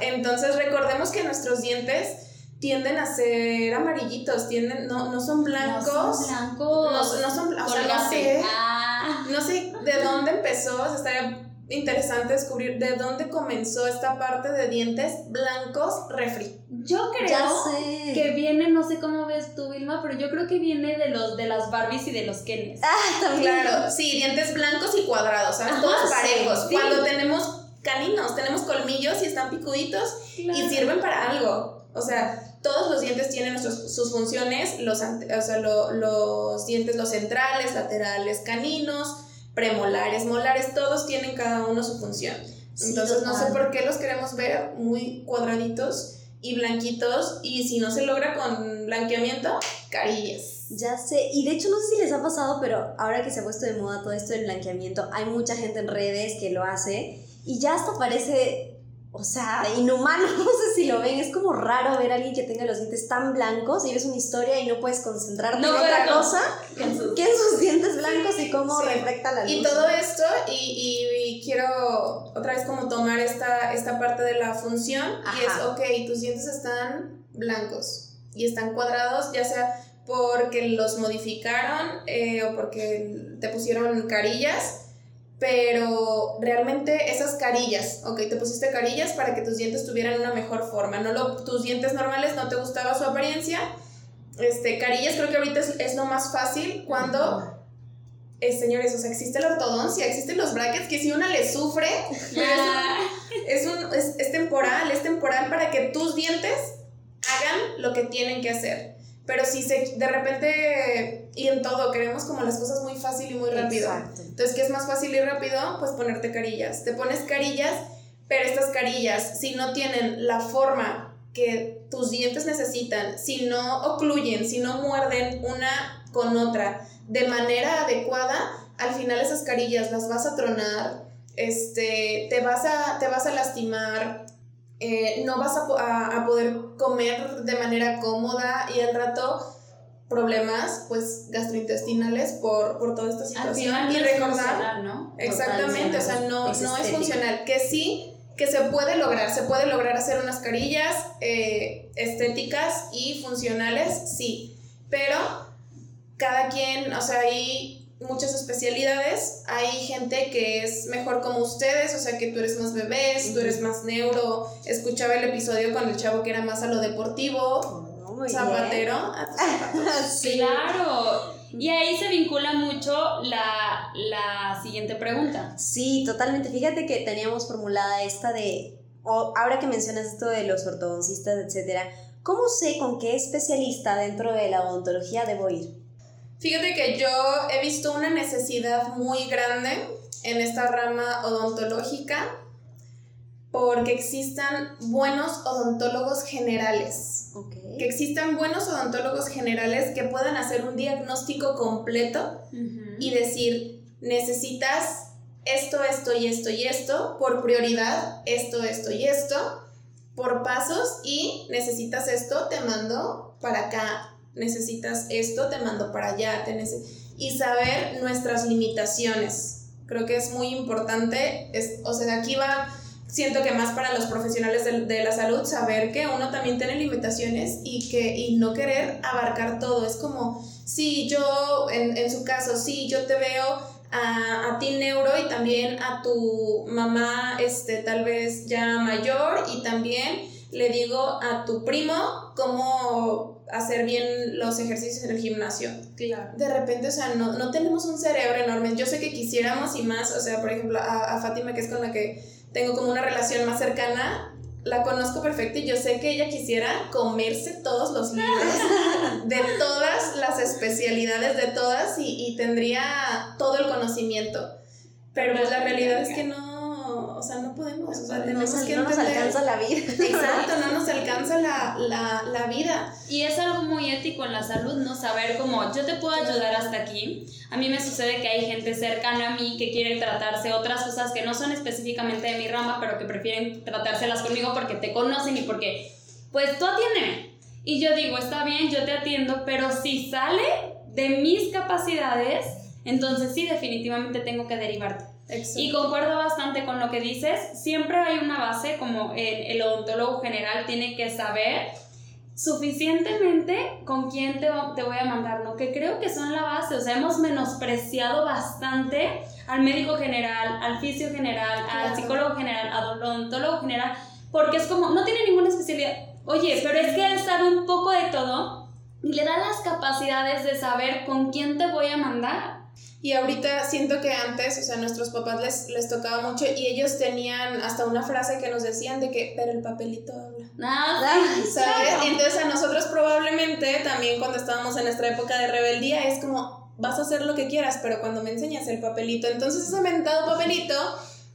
Entonces recordemos que nuestros dientes tienden a ser amarillitos, tienden, no, no son blancos. No son blancos. No, son blancos. O sea, no sé, ah. no sé de dónde empezó, o sea, estaría interesante descubrir de dónde comenzó esta parte de dientes blancos refri. Yo creo que viene, no sé cómo ves tú, Vilma, pero yo creo que viene de los de las Barbies y de los Kens. Ah, también. Claro, sí, dientes blancos y cuadrados, ¿sabes? Todos parejos. Cuando tenemos caninos, tenemos colmillos y están picuditos y sirven para algo. O sea, todos los dientes tienen sus funciones, los, o sea, los dientes, los centrales, laterales, caninos, premolares, molares, todos tienen cada uno su función. Entonces no sé por qué los queremos ver muy cuadraditos y blanquitos y si no se logra con blanqueamiento, carillas. Ya sé, y de hecho no sé si les ha pasado, pero ahora que se ha puesto de moda todo esto del blanqueamiento, hay mucha gente en redes que lo hace y ya hasta parece o sea, inhumano, no sé si lo ven, es como raro ver a alguien que tenga los dientes tan blancos y ves una historia y no puedes concentrarte en otra cosa. que en, sus, dientes blancos y cómo reflecta la luz. Y todo esto, y, y, quiero otra vez como tomar esta, esta parte de la función, y es, ok, tus dientes están blancos y están cuadrados, ya sea porque los modificaron eh, o porque te pusieron carillas, pero realmente esas carillas, ok, te pusiste carillas para que tus dientes tuvieran una mejor forma, no lo, tus dientes normales no te gustaba su apariencia, este, carillas creo que ahorita es, lo más fácil cuando, eh, señores, o sea, existe la ortodoncia, existen los brackets que si una le sufre, es, un, es, es temporal, es temporal para que tus dientes hagan lo que tienen que hacer. Pero si se, de repente, y en todo, queremos como las cosas muy fácil y muy rápido. Exacto. Entonces, ¿qué es más fácil y rápido? Pues ponerte carillas. Te pones carillas, pero estas carillas, si no tienen la forma que tus dientes necesitan, si no ocluyen, si no muerden una con otra de manera adecuada, al final esas carillas las vas a tronar, este, te, vas a, te vas a lastimar, eh, no vas a, a- a poder comer de manera cómoda y al rato problemas pues gastrointestinales por, por toda esta Al situación. final y no recordar ¿no? exactamente o sea no, Es no es funcional. Que sí que se puede lograr se puede lograr hacer unas carillas eh, estéticas y funcionales sí. Pero cada quien o sea hay muchas especialidades hay gente que es mejor como ustedes o sea que tú eres más bebés tú eres más neuro escuchaba el episodio con el chavo que era más a lo deportivo Oh, zapatero a. Sí. Claro. Y ahí se vincula mucho la, la siguiente pregunta. Sí, totalmente. Fíjate que teníamos formulada esta de, o ahora que mencionas esto de los ortodoncistas, etcétera, ¿cómo sé con qué especialista dentro de la odontología debo ir? Fíjate que yo he visto una necesidad muy grande en esta rama odontológica porque existan buenos odontólogos generales. Que existan buenos odontólogos generales que puedan hacer un diagnóstico completo y decir, necesitas esto, esto y esto y esto, por prioridad, esto, esto y esto, por pasos y necesitas esto, te mando para acá, necesitas esto, te mando para allá, te y saber nuestras limitaciones. Creo que es muy importante, es, o sea, aquí va, siento que más para los profesionales de, de la salud, saber que uno también tiene limitaciones y, que, y no querer abarcar todo. Es como, sí, yo, en, en su caso, sí, yo te veo a, a ti neuro y también a tu mamá, este, tal vez ya mayor y también le digo a tu primo cómo hacer bien los ejercicios en el gimnasio. Claro. De repente, o sea, no, no tenemos un cerebro enorme. Yo sé que quisiéramos y más, o sea, por ejemplo, a, a Fátima, que es con la que tengo como una relación más cercana, la conozco perfecto y yo sé que ella quisiera comerse todos los libros de todas las especialidades, de todas, y, y tendría todo el conocimiento. Pero pues la realidad es que no, o sea, no podemos, o sea, No tenemos nos, que no nos alcanza la vida. Exacto, no nos alcanza la, la, la vida. Y es algo muy ético en la salud, ¿no? Saber cómo yo te puedo ayudar hasta aquí. A mí me sucede que hay gente cercana a mí que quiere tratarse otras cosas que no son específicamente de mi rama, pero que prefieren tratárselas conmigo porque te conocen y porque, pues tú atiéndeme. Y yo digo, está bien, yo te atiendo, pero si sale de mis capacidades, entonces sí, definitivamente tengo que derivarte. Exacto. Y concuerdo bastante con lo que dices. Siempre hay una base, como el, el odontólogo general tiene que saber suficientemente con quién te, te voy a mandar, ¿no? Que creo que son la base. O sea, hemos menospreciado bastante al médico general, al fisio general, al psicólogo general, al odontólogo general, porque es como, no tiene ninguna especialidad. Oye, pero es que él sabe un poco de todo y le da las capacidades de saber con quién te voy a mandar. Y ahorita siento que antes, o sea, a nuestros papás les, les tocaba mucho y ellos tenían hasta una frase que nos decían de que, pero el papelito habla. Nada, Ay, ¿Sabes? claro. Entonces a nosotros probablemente también cuando estábamos en nuestra época de rebeldía es como, vas a hacer lo que quieras, pero cuando me enseñas el papelito, entonces ese mentado papelito,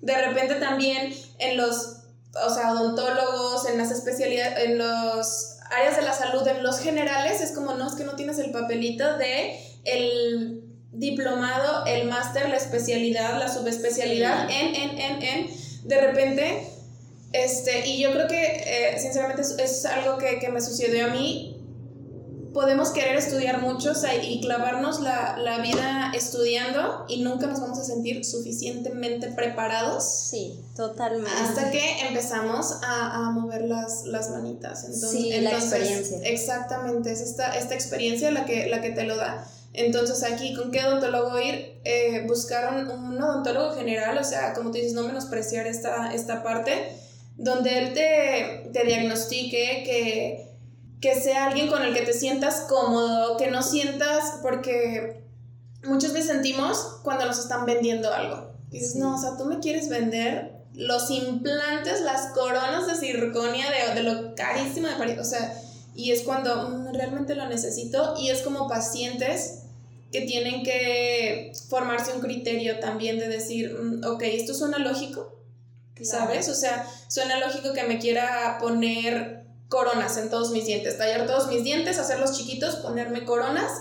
de repente también en los, o sea, odontólogos, en las especialidades, en los áreas de la salud, en los generales, es como, no, es que no tienes el papelito de el diplomado, el máster, la especialidad, la subespecialidad, en, en, en, en, de repente este, y yo creo que, eh, sinceramente, es, es algo que, que me sucedió a mí. Podemos querer estudiar mucho o sea, y clavarnos la, la vida estudiando y nunca nos vamos a sentir suficientemente preparados Sí, totalmente. hasta que empezamos a, a mover las, las manitas. Entonces, Sí, la entonces, experiencia. Exactamente, es esta, esta experiencia la que, la que te lo da. Entonces aquí, ¿con qué odontólogo ir? Eh, buscar un, un odontólogo general, o sea, como tú dices, no menospreciar esta, esta parte, donde él te, te diagnostique, que, que sea alguien con el que te sientas cómodo, que no sientas, porque muchas veces sentimos cuando nos están vendiendo algo. Dices, no, o sea, tú me quieres vender los implantes, las coronas de circonia, de, de lo carísimo de París, o sea, y es cuando mm, realmente lo necesito y es como pacientes que tienen que formarse un criterio también de decir, mm, ok, esto suena lógico, ¿sabes? O sea, suena lógico que me quiera poner coronas en todos mis dientes, tallar todos mis dientes, hacerlos chiquitos, ponerme coronas,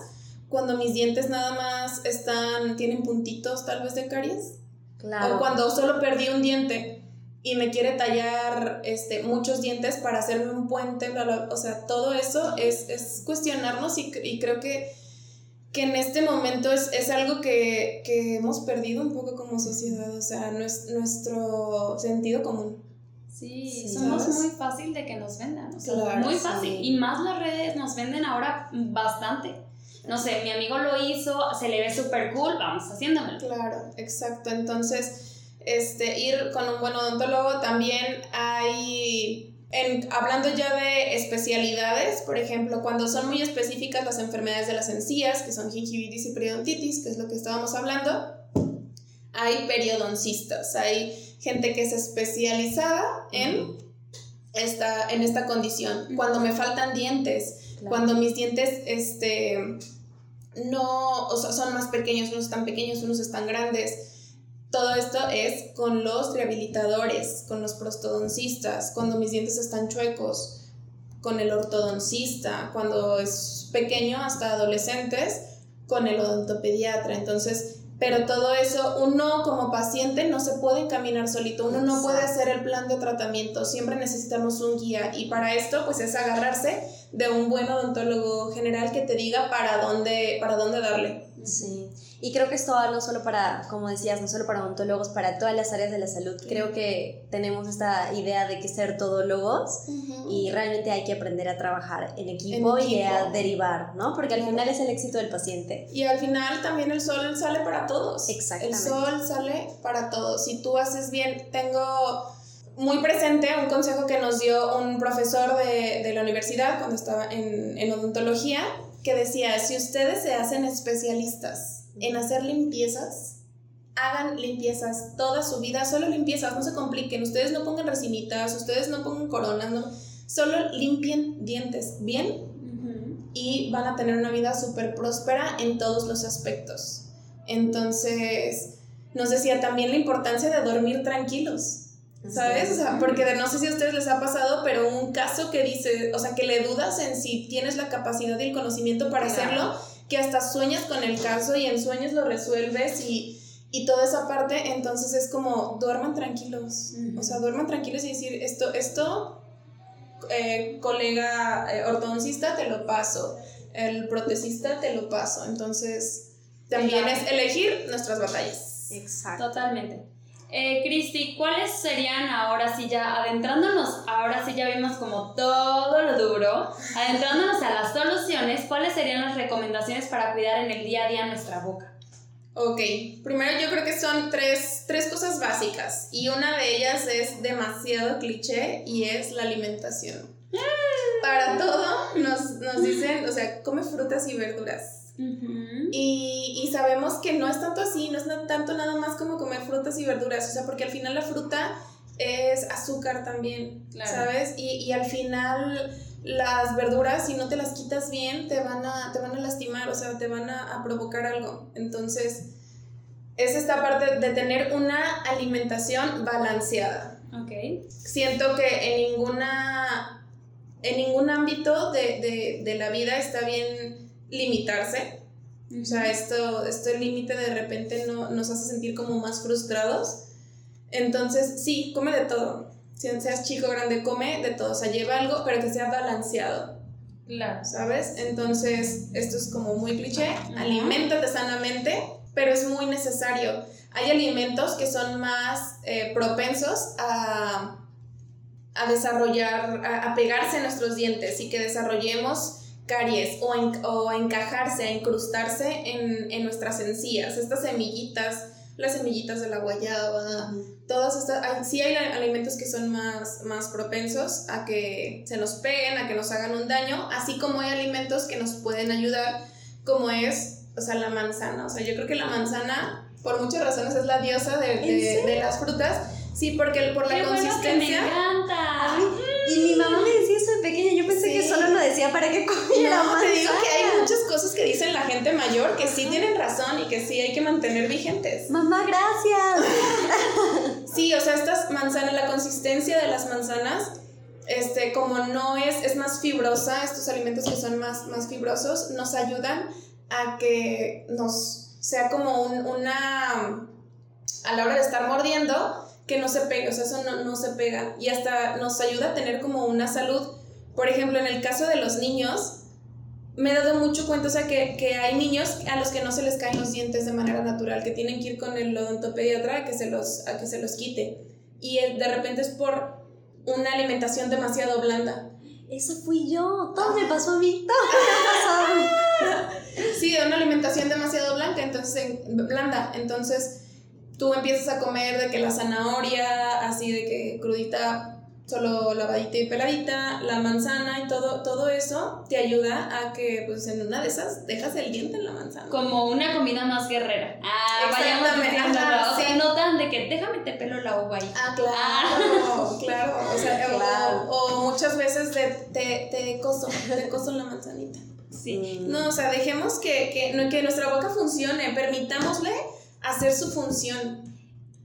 cuando mis dientes nada más están, tienen puntitos tal vez de caries. Claro. O cuando solo perdí un diente y me quiere tallar este, muchos dientes para hacerme un puente, bla, o sea, todo eso es, es cuestionarnos y, y, creo que, que en este momento es, es algo que, que, hemos perdido un poco como sociedad, o sea, nuestro sentido común. Sí, somos muy fácil de que nos vendan, o sea, muy fácil. Y más las redes nos venden ahora bastante. No sé, mi amigo lo hizo, se le ve súper cool, vamos haciéndomelo. Claro, exacto. Entonces, este, ir con un buen odontólogo. También hay, en, hablando ya de especialidades, por ejemplo, cuando son muy específicas las enfermedades de las encías, que son gingivitis y periodontitis, que es lo que estábamos hablando, hay periodoncistas, hay gente que es especializada en esta, en esta condición. Cuando me faltan dientes, cuando mis dientes, este, no, o sea, son más pequeños, unos están pequeños, unos están grandes, todo esto es con los rehabilitadores, con los prostodoncistas, cuando mis dientes están chuecos, con el ortodoncista, cuando es pequeño hasta adolescentes, con el odontopediatra. Entonces, pero todo eso, uno como paciente no se puede encaminar solito, uno no puede hacer el plan de tratamiento, siempre necesitamos un guía y para esto pues es agarrarse de un buen odontólogo general que te diga para dónde, para dónde darle. Sí. Y creo que esto va no solo para, como decías, no solo para odontólogos, para todas las áreas de la salud. Creo que tenemos esta idea de que ser todólogos y realmente hay que aprender a trabajar en equipo, y a derivar, ¿no? Porque al final es el éxito del paciente. Y al final también el sol sale para todos. Exactamente. El sol sale para todos. Si tú haces bien, tengo muy presente un consejo que nos dio un profesor de, de la universidad cuando estaba en, en odontología, que decía, si ustedes se hacen especialistas, en hacer limpiezas, hagan limpiezas toda su vida, solo limpiezas, no se compliquen, ustedes no pongan resinitas, ustedes no pongan coronas, no, solo limpien dientes bien y van a tener una vida súper próspera en todos los aspectos. Entonces, nos decía también la importancia de dormir tranquilos. ¿Sabes? O sea, porque no sé si a ustedes les ha pasado, pero un caso que dice, o sea, que le dudas en si tienes la capacidad y el conocimiento para hacerlo que hasta sueñas con el caso y en sueños lo resuelves y, toda esa parte, entonces es como duerman tranquilos, o sea, duerman tranquilos y decir, esto, esto, eh, colega eh, ortodoncista, te lo paso, el protecista, te lo paso, entonces también es elegir nuestras batallas. Exacto. Totalmente. Eh, Cristi, ¿cuáles serían ahora sí ya adentrándonos, ahora sí ya vimos como todo lo duro, adentrándonos a las soluciones, cuáles serían las recomendaciones para cuidar en el día a día nuestra boca? Ok, primero yo creo que son tres, tres cosas básicas y una de ellas es demasiado cliché y es la alimentación. Mm. Para todo nos, nos dicen, o sea, come frutas y verduras y, y, sabemos que no es tanto así, no es tanto nada más como comer frutas y verduras, o sea, porque al final la fruta es azúcar también, ¿sabes? Y, y, al final las verduras, si no te las quitas bien, te van a, te van a lastimar, o sea, te van a, a provocar algo. Entonces, es esta parte de tener una alimentación balanceada. Okay. Siento que en ninguna, en ningún ámbito de, de, de la vida está bien limitarse. O sea, esto, este límite de repente no, nos hace sentir como más frustrados. Entonces, sí, come de todo. Si seas chico o grande, come de todo. O sea, lleva algo, pero que sea balanceado. Claro. ¿Sabes? Entonces, esto es como muy cliché. Aliméntate sanamente, pero es muy necesario. Hay alimentos que son más eh, propensos a, a desarrollar, a, a pegarse a nuestros dientes y que desarrollemos caries o, o encajarse, incrustarse en, en, nuestras encías. Estas semillitas, las semillitas de la guayaba, todas estas, sí hay alimentos que son más, más propensos a que se nos peguen, a que nos hagan un daño, así como hay alimentos que nos pueden ayudar, como es, o sea, la manzana. O sea, yo creo que la manzana, por muchas razones, es la diosa de, de, las frutas. Sí, porque por la consistencia. me encanta. Y mi mamá me decía eso de pequeña, yo pensé que que solo nos decía para que comiera no, te digo que hay muchas cosas que dicen la gente mayor que sí tienen razón y que sí hay que mantener vigentes. Mamá, gracias. sí, o sea, estas manzanas, la consistencia de las manzanas, este, como no es, es más fibrosa, estos alimentos que son más, más fibrosos, nos ayudan a que nos sea como un, una, a la hora de estar mordiendo, que no se pegue, o sea, eso no, no se pega. Y hasta nos ayuda a tener como una salud. Por ejemplo, en el caso de los niños, me he dado mucho cuenta, o sea, que, que, hay niños a los que no se les caen los dientes de manera natural, que tienen que ir con el odontopediatra a que se los, a que se los quite. Y de repente es por una alimentación demasiado blanda. Eso fui yo, todo me pasó a mí, todo me pasó a mí. Sí, una alimentación demasiado blanca, entonces, blanda, entonces tú empiezas a comer de que la zanahoria, así de que crudita, solo lavadita y peladita, la manzana y todo, todo eso te ayuda a que pues en una de esas dejas el diente en la manzana. Como una comida más guerrera. Ah, vayamos diciendo, o sea, no tan de que déjame te pelo la uva ahí. Ah, claro, ah. claro. O sea, claro. O, muchas veces de, te, te coso, te coso la manzanita. Sí. No, o sea, dejemos que, que, que nuestra boca funcione, permitámosle hacer su función.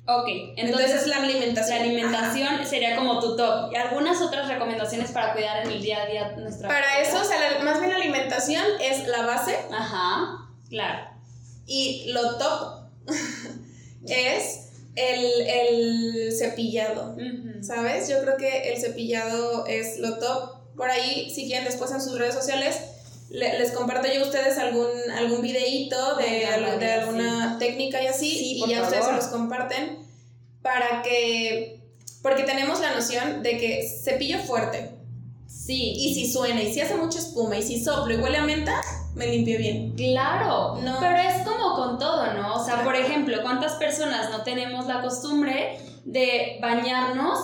Ok, entonces, la alimentación. La alimentación sería como tu top. ¿Y algunas otras recomendaciones para cuidar en el día a día nuestra Para eso, o sea, más bien la alimentación es la base. Ajá, claro. Y lo top es el, el cepillado, ¿sabes? Yo creo que el cepillado es lo top. Por ahí, si quieren después en sus redes sociales, les comparto yo a ustedes algún, algún videíto de, de alguna técnica y así, y ya ustedes se los comparten para que, porque tenemos la noción de que cepillo fuerte. Sí. Y si suena, y si hace mucha espuma, y si soplo y huele a menta, me limpio bien. Claro, no. pero es como con todo, ¿no? O sea, por ejemplo, ¿cuántas personas no tenemos la costumbre de bañarnos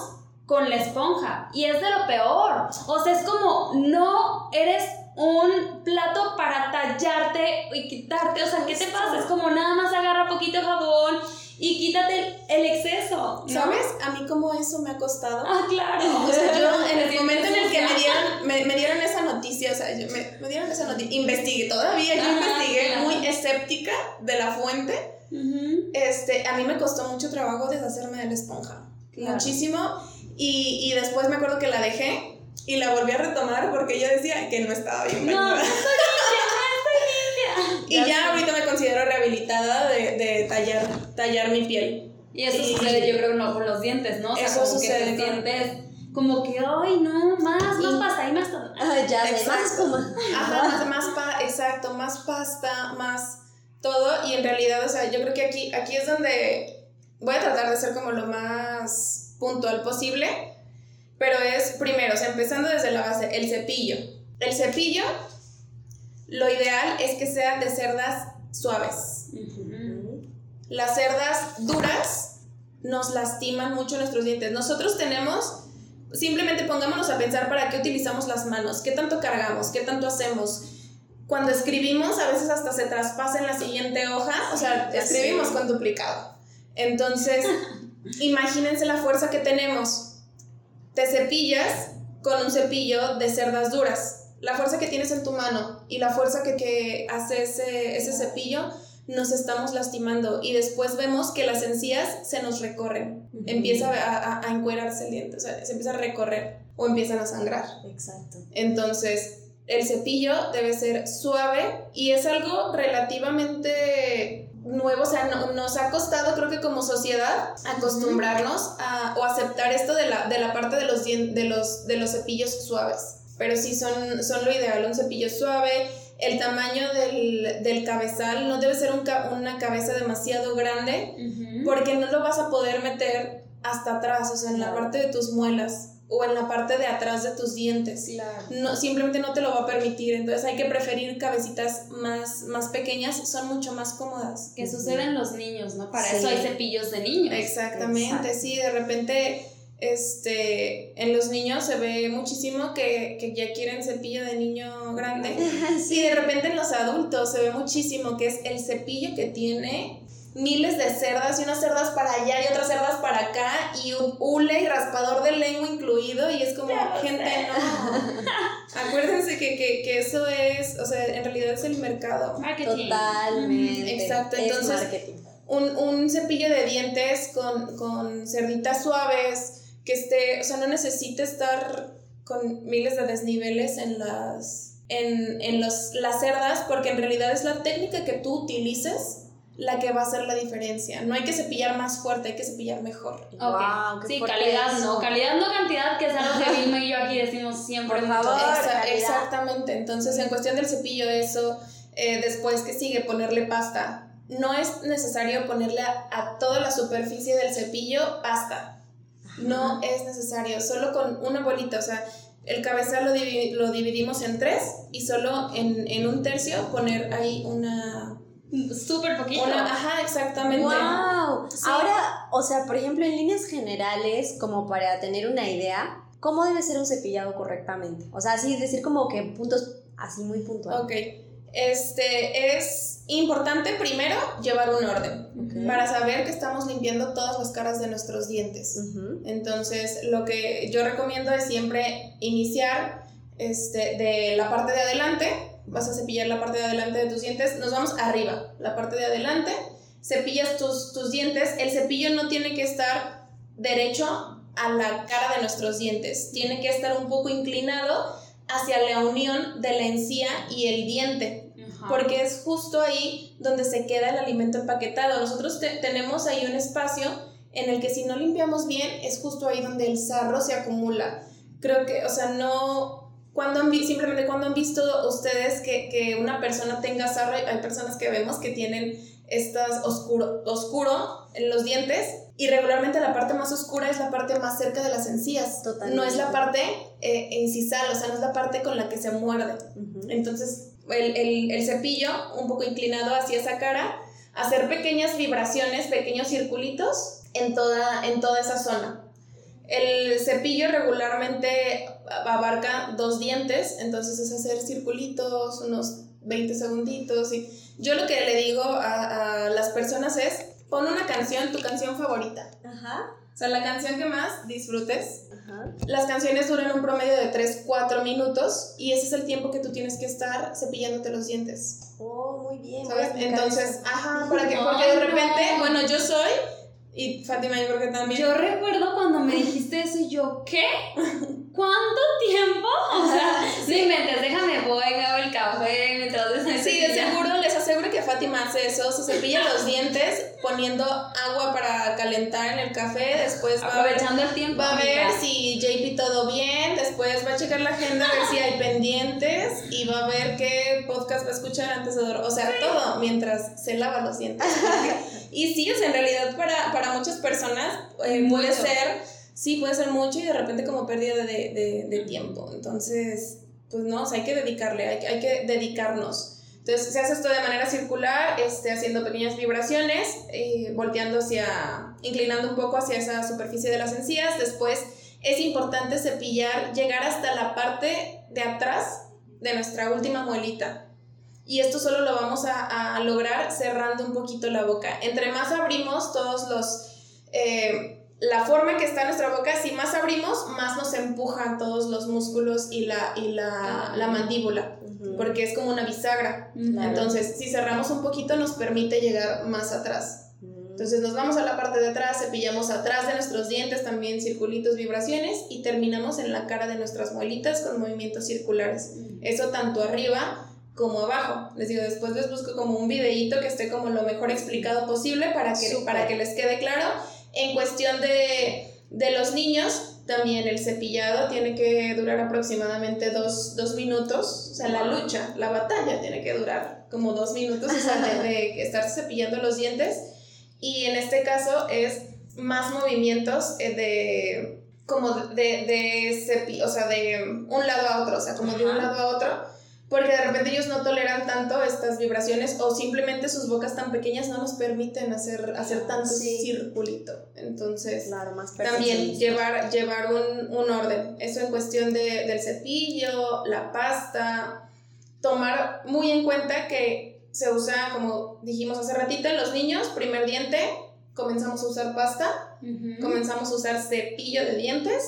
con la esponja? Y es de lo peor. O sea, es como, no eres un plato para tallarte y quitarte. O sea, ¿qué te pasa? Es como nada más agarra poquito jabón y quítate el, exceso. ¿Sabes? A mí como eso me ha costado. Ah, claro. O sea, yo en el momento en el que me dieron, me, dieron esa noticia, o sea, yo, me, me, dieron esa noticia, investigué todavía, yo investigué muy escéptica de la fuente. este, a mí me costó mucho trabajo deshacerme de la esponja. Muchísimo. Y, y después me acuerdo que la dejé y la volví a retomar porque ella decía que no estaba bien No, no estoy limpia, no estoy limpia. Y ya, ahorita me considero rehabilitada de, de tallar, tallar mi piel. Y eso sucede, yo creo, no con los dientes, ¿no? O sea, eso como sucede. Que tus dientes, como que, ay, no, más, más pasta y más. Ay, ya, exacto. más. Ajá, más, más pa, exacto, más pasta, más todo. Y en realidad, o sea, yo creo que aquí, aquí es donde voy a tratar de ser como lo más puntual posible pero es primero, o sea, empezando desde la base, el cepillo. El cepillo, lo ideal es que sea de cerdas suaves. Las cerdas duras nos lastiman mucho nuestros dientes. Nosotros tenemos, simplemente pongámonos a pensar para qué utilizamos las manos, qué tanto cargamos, qué tanto hacemos. Cuando escribimos, a veces hasta se traspasa en la siguiente hoja, o sea, escribimos con duplicado. Entonces, imagínense la fuerza que tenemos te cepillas con un cepillo de cerdas duras. La fuerza que tienes en tu mano y la fuerza que, hace ese, ese cepillo, nos estamos lastimando y después vemos que las encías se nos recorren. Empieza a, a, encuerarse el diente, o sea, se empieza a recorrer o empiezan a sangrar. Exacto. Entonces, el cepillo debe ser suave y es algo relativamente nuevo, o sea, nos ha costado creo que como sociedad acostumbrarnos a, o aceptar esto de la, de la parte de los, de, los, de los cepillos suaves. Pero sí son, son lo ideal, un cepillo suave, el tamaño del, del cabezal no debe ser un una cabeza demasiado grande porque no lo vas a poder meter hasta atrás, o sea, en la parte de tus muelas o en la parte de atrás de tus dientes. No, simplemente no te lo va a permitir. Entonces hay que preferir cabecitas más, más pequeñas, son mucho más cómodas. Que suceden los niños, ¿no? Para eso hay cepillos de niños. Exactamente, sí, de repente este, en los niños se ve muchísimo que, que, ya quieren cepillo de niño grande. sí. Y de repente en los adultos se ve muchísimo que es el cepillo que tiene miles de cerdas y unas cerdas para allá y otras cerdas para acá y un hule y raspador de lengua incluido y es como, gente, no. Acuérdense que, que, que, eso es, o sea, en realidad es el mercado. Marketing. Totalmente. Exacto, entonces un, un, cepillo de dientes con, con cerditas suaves, que esté, o sea, no necesita estar con miles de desniveles en las, en, en los, las cerdas, porque en realidad es la técnica que tú utilices la que va a hacer la diferencia. No hay que cepillar más fuerte, hay que cepillar mejor. Wow, sí, calidad no, calidad no cantidad, que es algo que Vilma y yo aquí decimos siempre. Por favor, exactamente. Entonces, en cuestión del cepillo, eso, eh, después que sigue, ponerle pasta. No es necesario ponerle a, toda la superficie del cepillo pasta. No es necesario, solo con una bolita, o sea, el cabezal lo, lo dividimos en tres y solo en, en un tercio poner ahí una Súper poquito. ajá, exactamente. ¡Wow! Ahora, o sea, por ejemplo, en líneas generales, como para tener una idea, ¿cómo debe ser un cepillado correctamente? O sea, así decir como que puntos así muy puntuales. Ok. Este es importante primero llevar un orden para saber que estamos limpiando todas las caras de nuestros dientes. Entonces, lo que yo recomiendo es siempre iniciar este, de la parte de adelante vas a cepillar la parte de adelante de tus dientes, nos vamos arriba, la parte de adelante, cepillas tus, tus dientes, el cepillo no tiene que estar derecho a la cara de nuestros dientes, tiene que estar un poco inclinado hacia la unión de la encía y el diente. Porque es justo ahí donde se queda el alimento empaquetado. Nosotros tenemos ahí un espacio en el que si no limpiamos bien, es justo ahí donde el sarro se acumula. Creo que, o sea, no, cuando han, simplemente cuando han visto ustedes que, que, una persona tenga sarro, hay personas que vemos que tienen estas oscuro, oscuro en los dientes y regularmente la parte más oscura es la parte más cerca de las encías. Totalmente. No es la parte eh, incisal, o sea, no es la parte con la que se muerde. Entonces, el, el, el cepillo un poco inclinado hacia esa cara, hacer pequeñas vibraciones, pequeños circulitos en toda, en toda esa zona. El cepillo regularmente abarca dos dientes, entonces es hacer circulitos, unos 20 segunditos. Y yo lo que le digo a, las personas es, pon una canción, tu canción favorita. Ajá. O sea, la canción que más disfrutes. Ajá. Las canciones duran un promedio de 3, 4 minutos y ese es el tiempo que tú tienes que estar cepillándote los dientes. Oh, muy bien. ¿Sabes? Entonces, ajá, para que, porque de repente, bueno, yo soy y Fátima, yo creo que también. Yo recuerdo cuando me dijiste eso y yo, ¿qué? ¿Cuánto tiempo? O sea, sí, mientras déjame voy, me hago el café, mientras Sí, de seguro les aseguro que Fátima hace eso, se cepilla los dientes poniendo agua para calentar en el café, después va Aprovechando a ver, el tiempo. Va a ver si JP todo bien, después va a checar la agenda, a ver si hay pendientes y va a ver qué podcast va a escuchar antes de dormir. O sea, todo mientras se lava los dientes. y sí, o sea, en realidad para, para muchas personas eh, puede ser, sí, puede ser mucho y de repente como pérdida de, de, de tiempo. Entonces, pues no, hay que dedicarle, hay, hay que dedicarnos. Entonces se hace esto de manera circular, este, haciendo pequeñas vibraciones, eh, volteando hacia, inclinando un poco hacia esa superficie de las encías. Después es importante cepillar, llegar hasta la parte de atrás de nuestra última muelita. Y esto solo lo vamos a, a lograr cerrando un poquito la boca. Entre más abrimos todos los... Eh, la forma que está nuestra boca, si más abrimos, más nos empujan todos los músculos y la, y la, la mandíbula porque es como una bisagra. Entonces, si cerramos un poquito, nos permite llegar más atrás. Entonces, nos vamos a la parte de atrás, cepillamos atrás de nuestros dientes también circulitos, vibraciones y terminamos en la cara de nuestras muelitas con movimientos circulares. Eso tanto arriba como abajo. Les digo, después les busco como un videíto que esté como lo mejor explicado posible para que, para que les quede claro. En cuestión de, de los niños, también el cepillado tiene que durar aproximadamente dos, minutos, o sea, la lucha, la batalla tiene que durar como dos minutos, o sea, de, de estar cepillando los dientes. Y en este caso es más movimientos eh, de como de, de, o sea, de un lado a otro, o sea, como de un lado a otro porque de repente ellos no toleran tanto estas vibraciones o simplemente sus bocas tan pequeñas no nos permiten hacer, hacer tanto circulito. Entonces, también llevar, llevar un, un, orden. Eso en cuestión de, del cepillo, la pasta, tomar muy en cuenta que se usa, como dijimos hace ratito, en los niños, primer diente, comenzamos a usar pasta, comenzamos a usar cepillo de dientes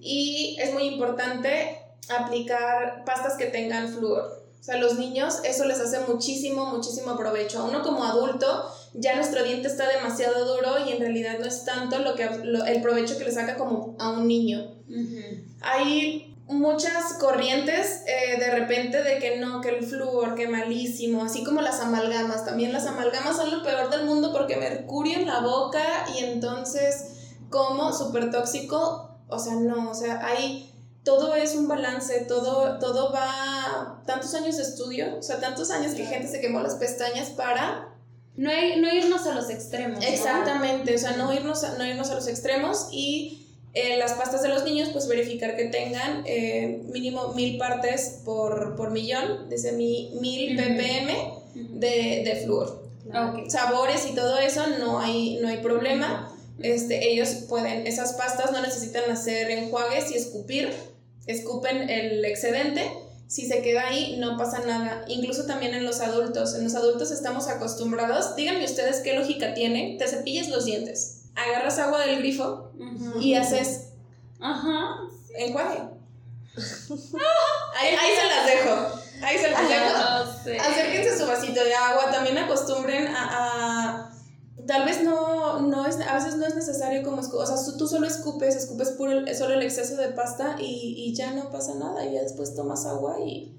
y es muy importante aplicar pastas que tengan flúor. O sea, los niños eso les hace muchísimo, muchísimo provecho. A uno como adulto ya nuestro diente está demasiado duro y en realidad no es tanto lo que, el provecho que le saca como a un niño. Hay muchas corrientes eh, de repente de que no, que el flúor, que malísimo, así como las amalgamas. También las amalgamas son lo peor del mundo porque mercurio en la boca y entonces como súper tóxico. O sea, no, o sea, hay todo es un balance, todo, todo va, tantos años de estudio, o sea, tantos años que gente se quemó las pestañas para... No, no irnos a los extremos. Exactamente, o sea, no irnos, a, no irnos a los extremos y eh, las pastas de los niños, pues verificar que tengan eh, mínimo mil partes por, por millón, desde mi, mil ppm de, de flúor. Sabores y todo eso, no hay, no hay problema. Este, ellos pueden, esas pastas no necesitan hacer enjuagues y escupir escupen el excedente, si se queda ahí no pasa nada. Incluso también en los adultos, en los adultos estamos acostumbrados, díganme ustedes qué lógica tiene, te cepillas los dientes, agarras agua del grifo y haces Ajá. enjuague. ahí, se las dejo. Ahí se las dejo. Acérquense su vasito de agua. También acostumbren a tal vez no, no es, a veces no es necesario como, o sea, tú solo escupes, escupes puro, solo el exceso de pasta y, y ya no pasa nada y ya después tomas agua y,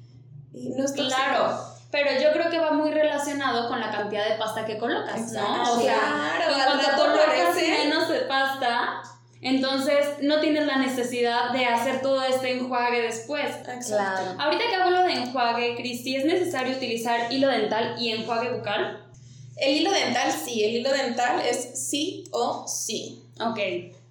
y no es Claro, pero yo creo que va muy relacionado con la cantidad de pasta que colocas, ¿no? O sea, claro, cuando colocas menos de pasta, entonces no tienes la necesidad de hacer todo este enjuague después. Claro. Ahorita que hablo de enjuague, Cristi, ¿es necesario utilizar hilo dental y enjuague bucal? El hilo dental sí, el hilo dental es sí o sí. Ok.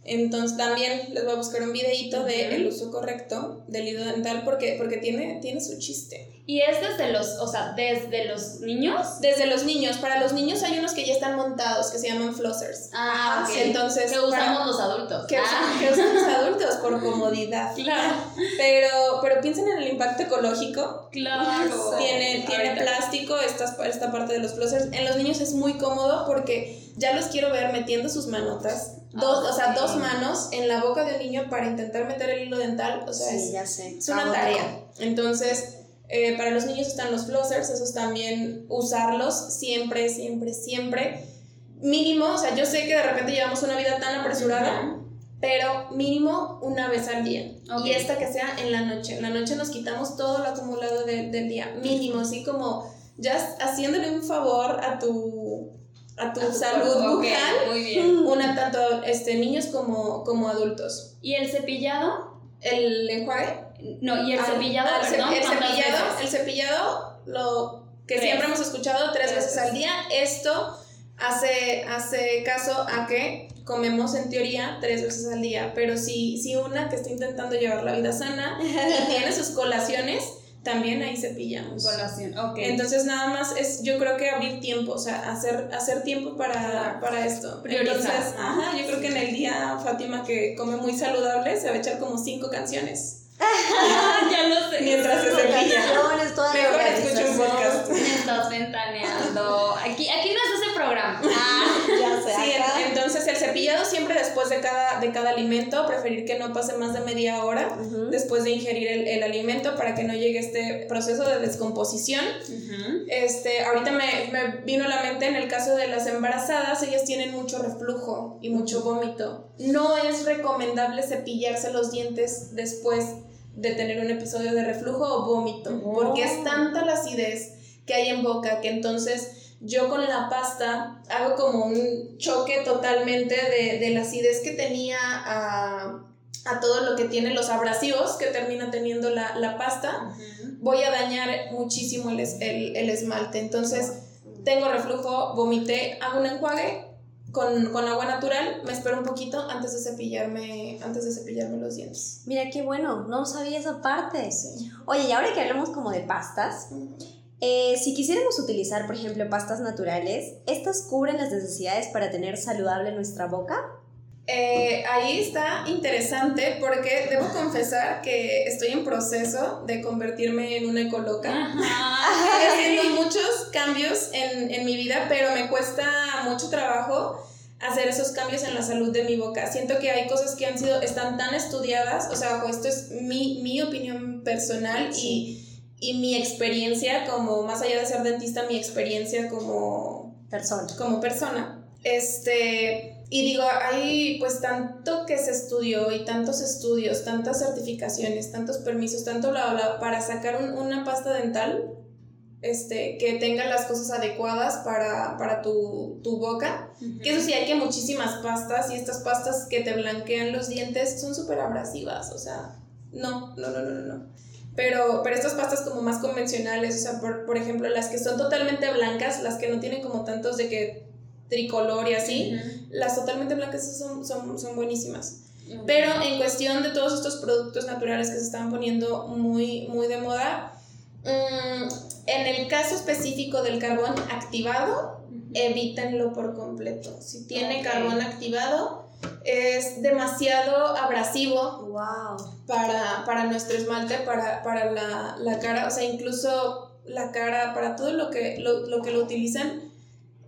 Entonces también les voy a buscar un videito de el uso correcto del hilo dental porque, porque tiene, tiene su chiste. ¿Y es desde los, o sea, desde los niños? Desde los niños. Para los niños hay unos que ya están montados que se llaman flossers. Ah, Entonces, que usamos los adultos. Que, ah. usan, los adultos por comodidad. Claro. Pero, pero piensen en el impacto ecológico. Claro. Tiene, tiene plástico esta, esta parte de los flossers. En los niños es muy cómodo porque ya los quiero ver metiendo sus manotas dos, o sea, dos manos en la boca de un niño para intentar meter el hilo dental, o sea, es, ya sé. es una tarea. Entonces, eh, para los niños están los flossers, esos también usarlos siempre, siempre, siempre. Mínimo, o sea, yo sé que de repente llevamos una vida tan apresurada, pero mínimo una vez al día. Y esta que sea en la noche. En la noche nos quitamos todo lo acumulado del día, mínimo, así como ya haciéndole un favor a tu a tu, salud bucal, muy bien. una tanto este, niños como, como adultos. ¿Y el cepillado? ¿El enjuague? No, y el cepillado, el, cepillado, el cepillado, lo que siempre hemos escuchado tres, veces. al día, esto hace, hace caso a que comemos en teoría tres veces al día, pero si, si una que está intentando llevar la vida sana y tiene sus colaciones, también ahí cepillamos. Colación, ok. Entonces nada más es, yo creo que abrir tiempo, o sea, hacer, hacer tiempo para, para esto. Entonces, ajá, yo creo que en el día Fátima que come muy saludable se va a echar como cinco canciones. ya lo sé. Mientras se cepilla. Mejor escucho un podcast. Me estás ventaneando. Aquí, aquí no es ese programa. Ah, cepillado siempre después de cada, de cada alimento, preferir que no pase más de media hora después de ingerir el, el, alimento para que no llegue este proceso de descomposición. este, ahorita me, me vino a la mente en el caso de las embarazadas, ellas tienen mucho reflujo y mucho vómito. No es recomendable cepillarse los dientes después de tener un episodio de reflujo o vómito, porque es tanta la acidez que hay en boca que entonces yo con la pasta hago como un choque totalmente de, la acidez que tenía a, todo lo que tiene los abrasivos que termina teniendo la, pasta, voy a dañar muchísimo el, el, el esmalte. Entonces, tengo reflujo, vomité, hago un enjuague, con, con, agua natural, me espero un poquito antes de cepillarme, antes de cepillarme los dientes. Mira qué bueno, no sabía esa parte. Oye, y ahora que hablamos como de pastas, eh, si quisiéramos utilizar, por ejemplo, pastas naturales, ¿estas cubren las necesidades para tener saludable nuestra boca? Eh, ahí está interesante porque debo confesar que estoy en proceso de convertirme en una ecoloca. Estoy haciendo muchos cambios en, en mi vida, pero me cuesta mucho trabajo hacer esos cambios en la salud de mi boca. Siento que hay cosas que han sido, están tan estudiadas, o sea, esto es mi, mi opinión personal y, y, mi experiencia como, más allá de ser dentista, mi experiencia como persona. Como persona. Este, y digo, hay pues tanto que se estudió y tantos estudios, tantas certificaciones, tantos permisos, tanto bla, bla, para sacar una pasta dental este, que tenga las cosas adecuadas para, para tu, tu boca. Que eso sí, hay que muchísimas pastas y estas pastas que te blanquean los dientes son súper abrasivas, o sea, no, no, no, no, no. Pero, pero estas pastas como más convencionales, o sea, por, por ejemplo, las que son totalmente blancas, las que no tienen como tantos de que tricolor y así, las totalmente blancas son, son, son buenísimas. Pero en cuestión de todos estos productos naturales que se están poniendo muy, muy de moda, Mm, en el caso específico del carbón activado, evítenlo por completo. Si tiene carbón activado, es demasiado abrasivo para, para, nuestro esmalte, para, para la, la, cara, o sea, incluso la cara, para todo lo que lo, lo que lo utilizan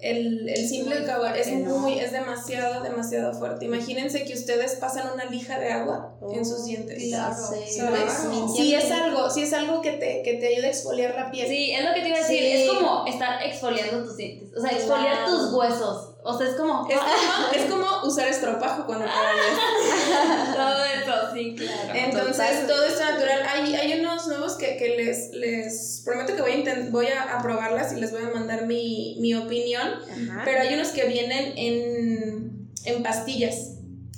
el, el simple fuerte, es muy, es demasiado, demasiado fuerte. Imagínense que ustedes pasan una lija de agua en sus dientes. Claro, ¿sabes? Si es algo, si es algo que te, que te ayuda a exfoliar la piel. Sí, es lo que te iba a decir, es como estar exfoliando tus dientes, o sea, exfoliar tus huesos. O sea, es como. Es como, es como usar estropajo cuando te Todo eso, sí, claro. Entonces, todo esto natural. Hay, hay unos nuevos que, que les, les prometo que voy a, voy a, probarlas y les voy a mandar mi, mi opinión. Pero hay unos que vienen en, en pastillas.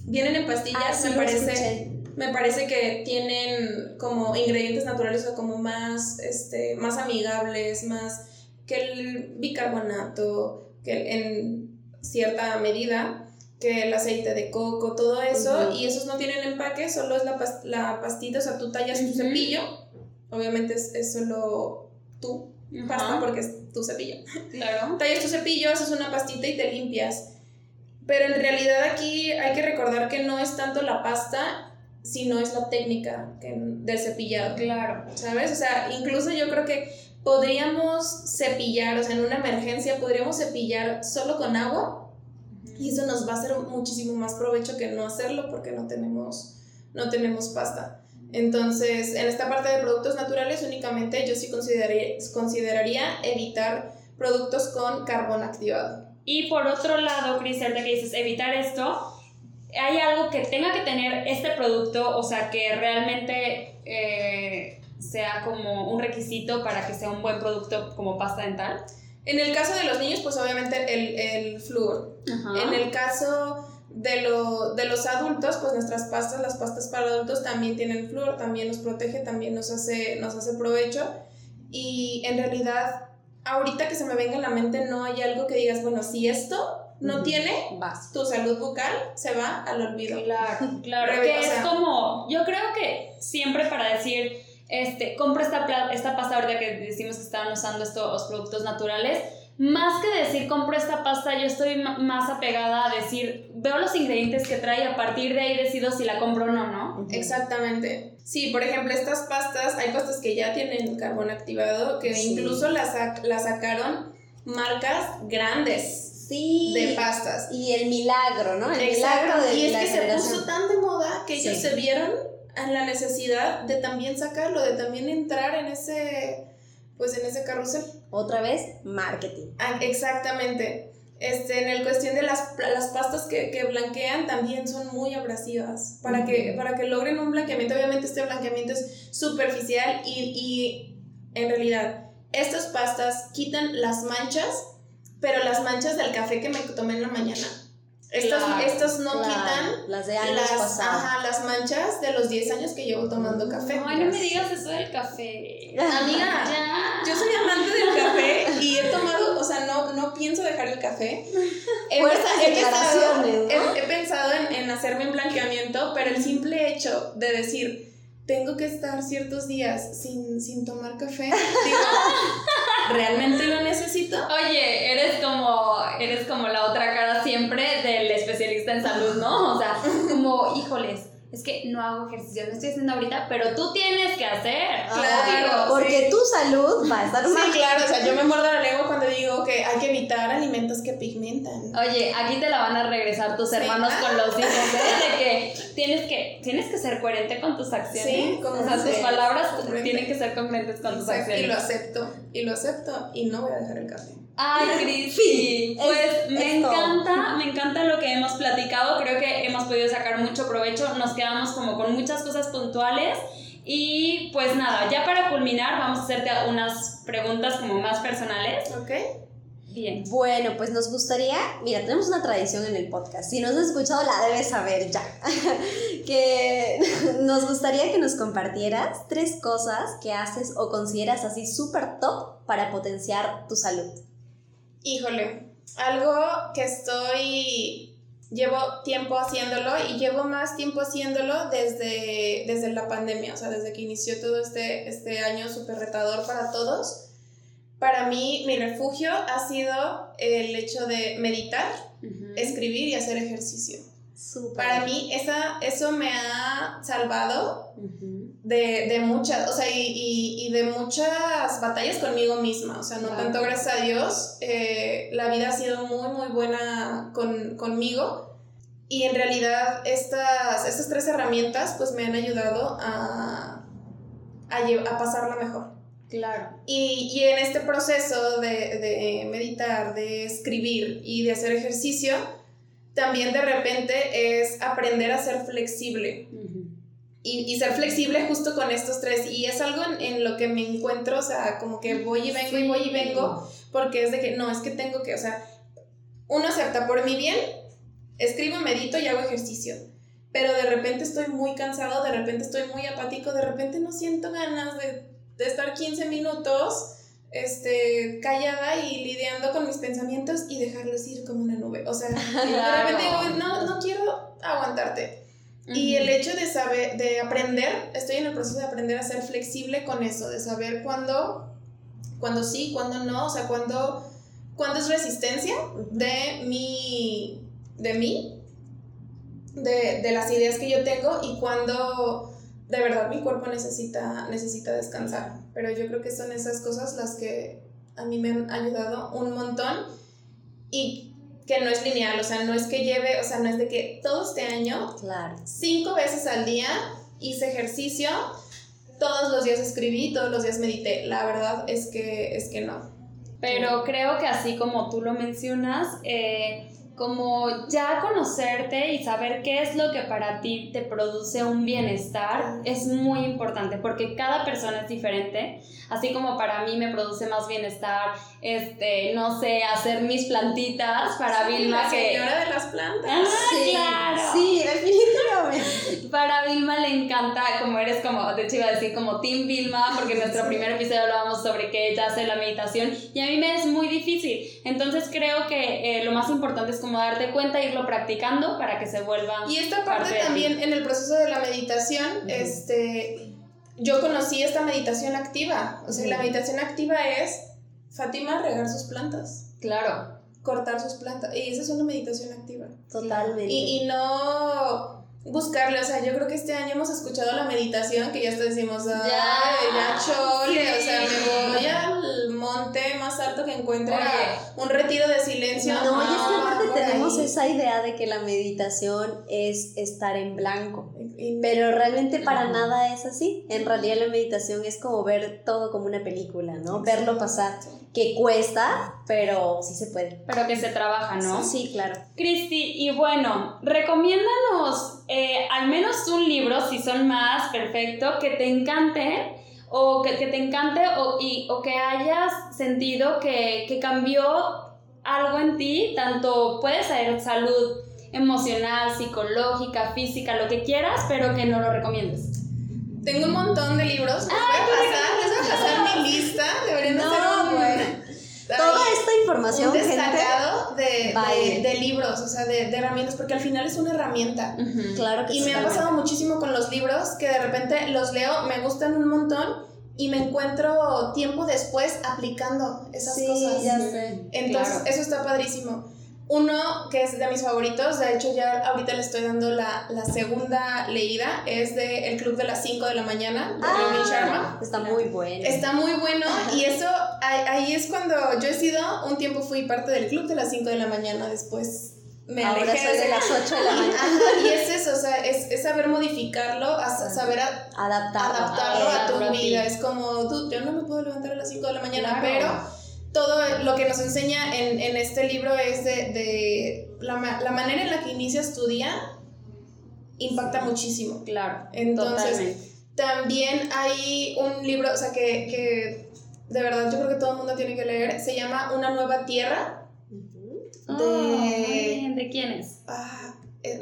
Vienen en pastillas, ah, me parece. Me parece que tienen como ingredientes naturales o como más, este, más amigables, más que el bicarbonato, que en cierta medida que el aceite de coco, todo eso, y esos no tienen empaque, solo es la, la pastita, o sea, tú tallas tu cepillo, obviamente es, solo tu pasta porque es tu cepillo. Claro. tallas tu cepillo, haces una pastita y te limpias. Pero en realidad aquí hay que recordar que no es tanto la pasta, sino es la técnica del cepillado. Claro. ¿Sabes? O sea, incluso yo creo que podríamos cepillar, o sea, en una emergencia podríamos cepillar solo con agua y eso nos va a hacer muchísimo más provecho que no hacerlo porque no tenemos, no tenemos pasta. Entonces, en esta parte de productos naturales únicamente yo sí consideraría, consideraría evitar productos con carbón activado. Y por otro lado, Cristel, de que dices evitar esto, hay algo que tenga que tener este producto, o sea, que realmente eh, sea como un requisito para que sea un buen producto como pasta dental? En el caso de los niños, pues obviamente el, el flúor. En el caso de, lo, de los adultos, pues nuestras pastas, las pastas para adultos también tienen flúor, también nos protege, también nos hace, nos hace provecho. Y en realidad, ahorita que se me venga a la mente, no hay algo que digas, bueno, si esto no tiene, Vas. tu salud bucal se va al olvido. Claro, claro. que es como, yo creo que siempre para decir este, compra esta, esta pasta ahorita que decimos que estaban usando estos productos naturales. Más que decir compro esta pasta, yo estoy más apegada a decir, veo los ingredientes que trae y a partir de ahí decido si la compro o no, ¿no? Exactamente. Sí, por ejemplo, estas pastas, hay pastas que ya tienen carbón activado, que incluso las, las sacaron marcas grandes sí. de pastas. Y el milagro, ¿no? El milagro de Y es que se puso tan de moda que ellos se vieron en la necesidad de también sacarlo, de también entrar en ese, pues en ese carrusel. Otra vez, marketing. Ah, exactamente. Este, en el cuestión de las, las pastas que, que, blanquean también son muy abrasivas. Para, que, para que logren un blanqueamiento, obviamente este blanqueamiento es superficial y, y en realidad estas pastas quitan las manchas, pero las manchas del café que me tomé en la mañana estos, no quitan las de años las, ajá, las manchas de los 10 años que llevo tomando café. Ay, no me digas eso del café. Amiga, yo soy amante del café y he tomado, o sea, no, no pienso dejar el café. He, pensado, he, pensado en, en hacerme un blanqueamiento, pero el simple hecho de decir, tengo que estar ciertos días sin, sin tomar café, digo, ¿realmente lo necesito? Oye, eres como, eres como la otra cara siempre del especialista en salud, ¿no? O sea, como, híjoles, es que no hago ejercicio, no estoy haciendo ahorita, pero tú tienes que hacer. Claro, Porque sí. tu salud va a estar mal. Sí, claro, o sea, yo me muerdo la lengua cuando digo que hay que evitar alimentos que pigmentan. Oye, aquí te la van a regresar tus Sí. hermanos con los hijos, ¿eh? De que tienes que, tienes que ser coherente con tus acciones. Sí, o sea, tus palabras tienen que ser congruentes con tus Exacto, y lo acciones. acepto, y lo acepto, y no voy a dejar el café. Ay, Cristi, pues Es- me encanta, me encanta lo que hemos platicado, creo que hemos podido sacar mucho provecho, nos quedamos como con muchas cosas puntuales y pues nada, ya para culminar vamos a hacerte unas preguntas como más personales. ¿Ok? Bien. Bueno, pues nos gustaría, mira, tenemos una tradición en el podcast, si no has escuchado la debes saber ya, que nos gustaría que nos compartieras tres cosas que haces o consideras así súper top para potenciar tu salud. Híjole, algo que estoy. Llevo tiempo haciéndolo y llevo más tiempo haciéndolo desde, desde la pandemia, o sea, desde que inició todo este, este año súper retador para todos. Para mí, mi refugio ha sido el hecho de meditar, escribir y hacer ejercicio. Para mí, esa, eso me ha salvado. De, de muchas, o sea, y, y, y de muchas batallas conmigo misma, o sea, no Claro. tanto gracias a Dios, eh, la vida ha sido muy, muy buena con, conmigo y en realidad estas, estas tres herramientas pues me han ayudado a, a, a pasarla mejor. Claro. Y, y en este proceso de, de meditar, de escribir y de hacer ejercicio, también de repente es aprender a ser flexible Ujú. Y, y ser flexible justo con estos tres. Y es algo en, en lo que me encuentro, o sea, como que voy y vengo y voy y vengo, porque es de que no, es que tengo que, o sea, uno acepta por mi bien, escribo, medito y hago ejercicio. Pero de repente estoy muy cansado, de repente estoy muy apático, de repente no siento ganas de, de estar 15 minutos este, callada y lidiando con mis pensamientos y dejarlos ir como una nube. O sea, de repente digo, no, no quiero aguantarte. Y el hecho de saber, de aprender, estoy en el proceso de aprender a ser flexible con eso, de saber cuándo, cuándo sí, cuándo no, o sea, cuándo, cuándo es resistencia de mi, de mí, de, de las ideas que yo tengo y cuándo de verdad mi cuerpo necesita, necesita descansar. Pero yo creo que son esas cosas las que a mí me han ayudado un montón y que no es lineal, o sea, no es que lleve, o sea, no es de que todo este año Claro. cinco veces al día hice ejercicio, todos los días escribí, todos los días medité. La verdad es que, es que no. Pero creo que así como tú lo mencionas, eh, como ya conocerte y saber qué es lo que para ti te produce un bienestar es muy importante porque cada persona es diferente. Así como para mí me produce más bienestar, este, no sé, hacer mis plantitas, para Sí, Vilma la que... señora de las plantas. Ah, sí, claro. sí, definitivamente. Para Vilma le encanta, como eres como, de hecho iba a decir como Team Vilma, porque en nuestro primer episodio hablábamos sobre que ella hace la meditación y a mí me es muy difícil. Entonces creo que eh, lo más importante es como darte cuenta, irlo practicando para que se vuelva... Y esta Parte también en el proceso de la meditación, este, yo conocí esta meditación activa. O sea, la meditación activa es Fátima regar sus plantas, Claro. cortar sus plantas. Y esa es una meditación activa. Totalmente. Y, y no buscarle, o sea, yo creo que este año hemos escuchado la meditación que ya hasta decimos, ay, ya, chole, o sea, me voy al monte más alto que encuentre un retiro de silencio. No, y es que aparte por tenemos ahí. esa idea de que la meditación es estar en blanco. Pero realmente para Ujú. nada es así. En realidad la meditación es como ver todo como una película, ¿no? Verlo pasar. Que cuesta, pero sí se puede. Pero que se trabaja, ¿no? Sí, claro. Cristi, y bueno, recomiéndanos eh, al menos un libro, si son más, perfecto, que te encante o que, que te encante o, y, o que hayas sentido que, que cambió algo en ti, tanto puede ser salud emocional, psicológica, física, lo que quieras, pero que no lo recomiendes. Tengo un montón de libros. Les voy a pasar, les voy a pasar mi lista. Deberían No, hacer Toda esta información, un gente. destacado de, de, libros, o sea, de, de herramientas, porque al final es una herramienta. Claro que Y sí. me ha pasado muchísimo con los libros que de repente los leo, me gustan un montón y me encuentro tiempo después aplicando esas Sí, cosas. ya sé. Entonces, Claro. eso está padrísimo. Uno que es de mis favoritos, de hecho ya ahorita le estoy dando la, la segunda leída, es de El Club de las 5 de la mañana, de Robin Sharma. Está muy bueno. Está muy bueno y eso, ahí, ahí es cuando yo he sido, un tiempo fui parte del Club de las 5 de la mañana, después me Ahora alejé soy de las 8 de la mañana. Ajá, y es eso, o sea, es, es saber modificarlo, hasta saber a- Adaptarlo. adaptarlo a tu vida. Es como, tú, yo no me puedo levantar a las 5 de la mañana, Claro. pero todo lo que nos enseña en, en este libro es de, de la, la manera en la que inicias tu día impacta muchísimo. Claro, Entonces, totalmente. También hay un libro, o sea, que, que de verdad yo creo que todo el mundo tiene que leer, se llama Una nueva tierra. Ujú. Oh, de- ¿De quién es? Ah,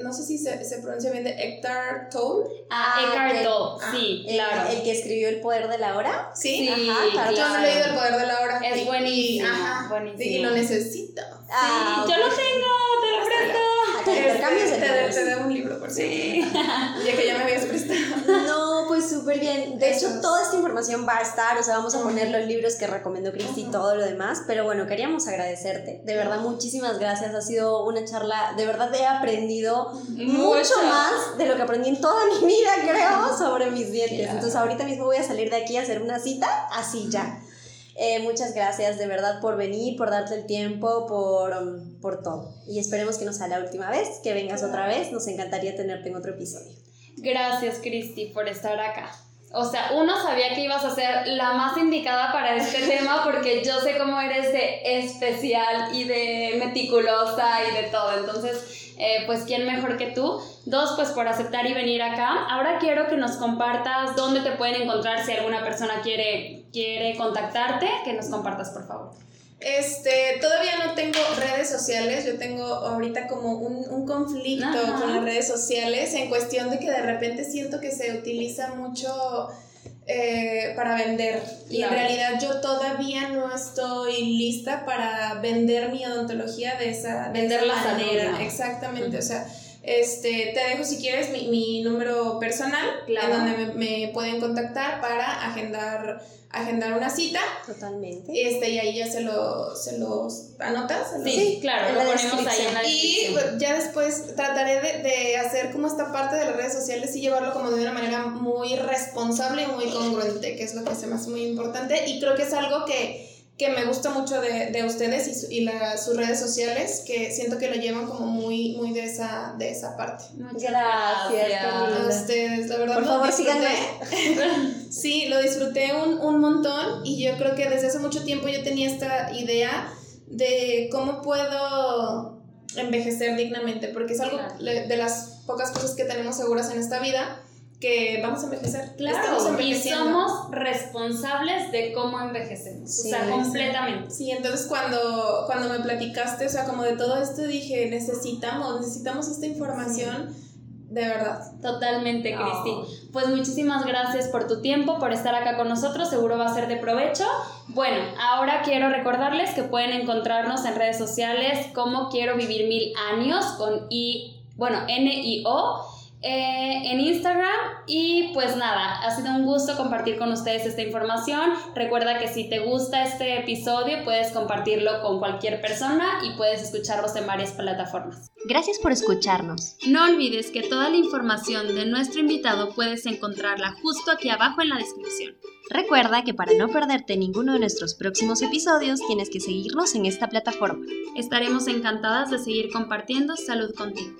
no sé si se, se pronuncia bien, de Hector Tolle. Ah, Ah, Eckhart. Tolle, Ah, sí, El- claro. El, que escribió El Poder de la Hora. Sí, Sí, Ajá, claro. yo no he leído El Poder de la Hora. Es Y- buenísimo, ajá, buenísimo. Y lo necesito. Ah, Sí, yo lo tengo, te lo presto. Intercambios Este, te, libros. te debo un libro, por Sí. cierto. Ya que ya me habías prestado. Súper bien. De hecho, toda esta información va a estar, o sea, vamos a poner los libros que recomendó Cristi y todo lo demás, pero bueno, queríamos agradecerte. De verdad, muchísimas gracias. Ha sido una charla, de verdad he aprendido mucho más de lo que aprendí en toda mi vida, creo, sobre mis dientes. Entonces, ahorita mismo voy a salir de aquí a hacer una cita, así ya. Eh, muchas gracias de verdad por venir, por darte el tiempo, por, por todo. Y esperemos que no sea la última vez, que vengas otra vez. Nos encantaría tenerte en otro episodio. Gracias, Cristi, por estar acá. O sea, uno sabía que ibas a ser la más indicada para este tema porque yo sé cómo eres de especial y de meticulosa y de todo. Entonces, eh, pues, ¿quién mejor que tú? Dos, pues por aceptar y venir acá. Ahora quiero que nos compartas dónde te pueden encontrar si alguna persona quiere, quiere contactarte, que nos compartas, por favor. Este, todavía no tengo redes sociales, yo tengo ahorita como un, un conflicto Ajá. con las redes sociales en cuestión de que de repente siento que se utiliza mucho eh, para vender y en realidad yo todavía no estoy lista para vender mi odontología de esa, de Vender esa la manera. Exactamente, o sea, este, te dejo si quieres mi, mi número personal Claro. en donde me, me pueden contactar para agendar, agendar una cita. Totalmente. Este, y ahí ya se, lo, se los anotas. se los- Sí, claro, lo ponemos ahí en la Y descripción. ya después trataré de, de hacer como esta parte de las redes sociales y llevarlo como de una manera muy responsable y muy congruente, que es lo que se me hace muy importante. Y creo que es algo que, que me gusta mucho de, de ustedes y, su- y la- sus redes sociales, que siento que lo llevan como muy, muy de, esa, de esa parte. Muchas Gracias, A ustedes, la verdad. Por lo favor, disfruté. síganos. Sí, lo disfruté un, un montón y yo creo que desde hace mucho tiempo yo tenía esta idea de cómo puedo envejecer dignamente, porque es algo de las pocas cosas que tenemos seguras en esta vida, que vamos a envejecer. Claro, y somos responsables de cómo envejecemos. Sí, o sea, sí. completamente. Sí, entonces cuando, cuando me platicaste, o sea, como de todo esto, dije, necesitamos, necesitamos esta información de verdad. Totalmente, No. Cristi. Pues muchísimas gracias por tu tiempo, por estar acá con nosotros. Seguro va a ser de provecho. Bueno, ahora quiero recordarles que pueden encontrarnos en redes sociales como Quiero Vivir Mil Años con I, bueno, N-I-O. Eh, en Instagram y pues nada, ha sido un gusto compartir con ustedes esta información. Recuerda que si te gusta este episodio puedes compartirlo con cualquier persona y puedes escucharlos en varias plataformas. Gracias por escucharnos. No olvides que toda la información de nuestro invitado puedes encontrarla justo aquí abajo en la descripción. Recuerda que para no perderte ninguno de nuestros próximos episodios tienes que seguirnos en esta plataforma. Estaremos encantadas de seguir compartiendo salud contigo.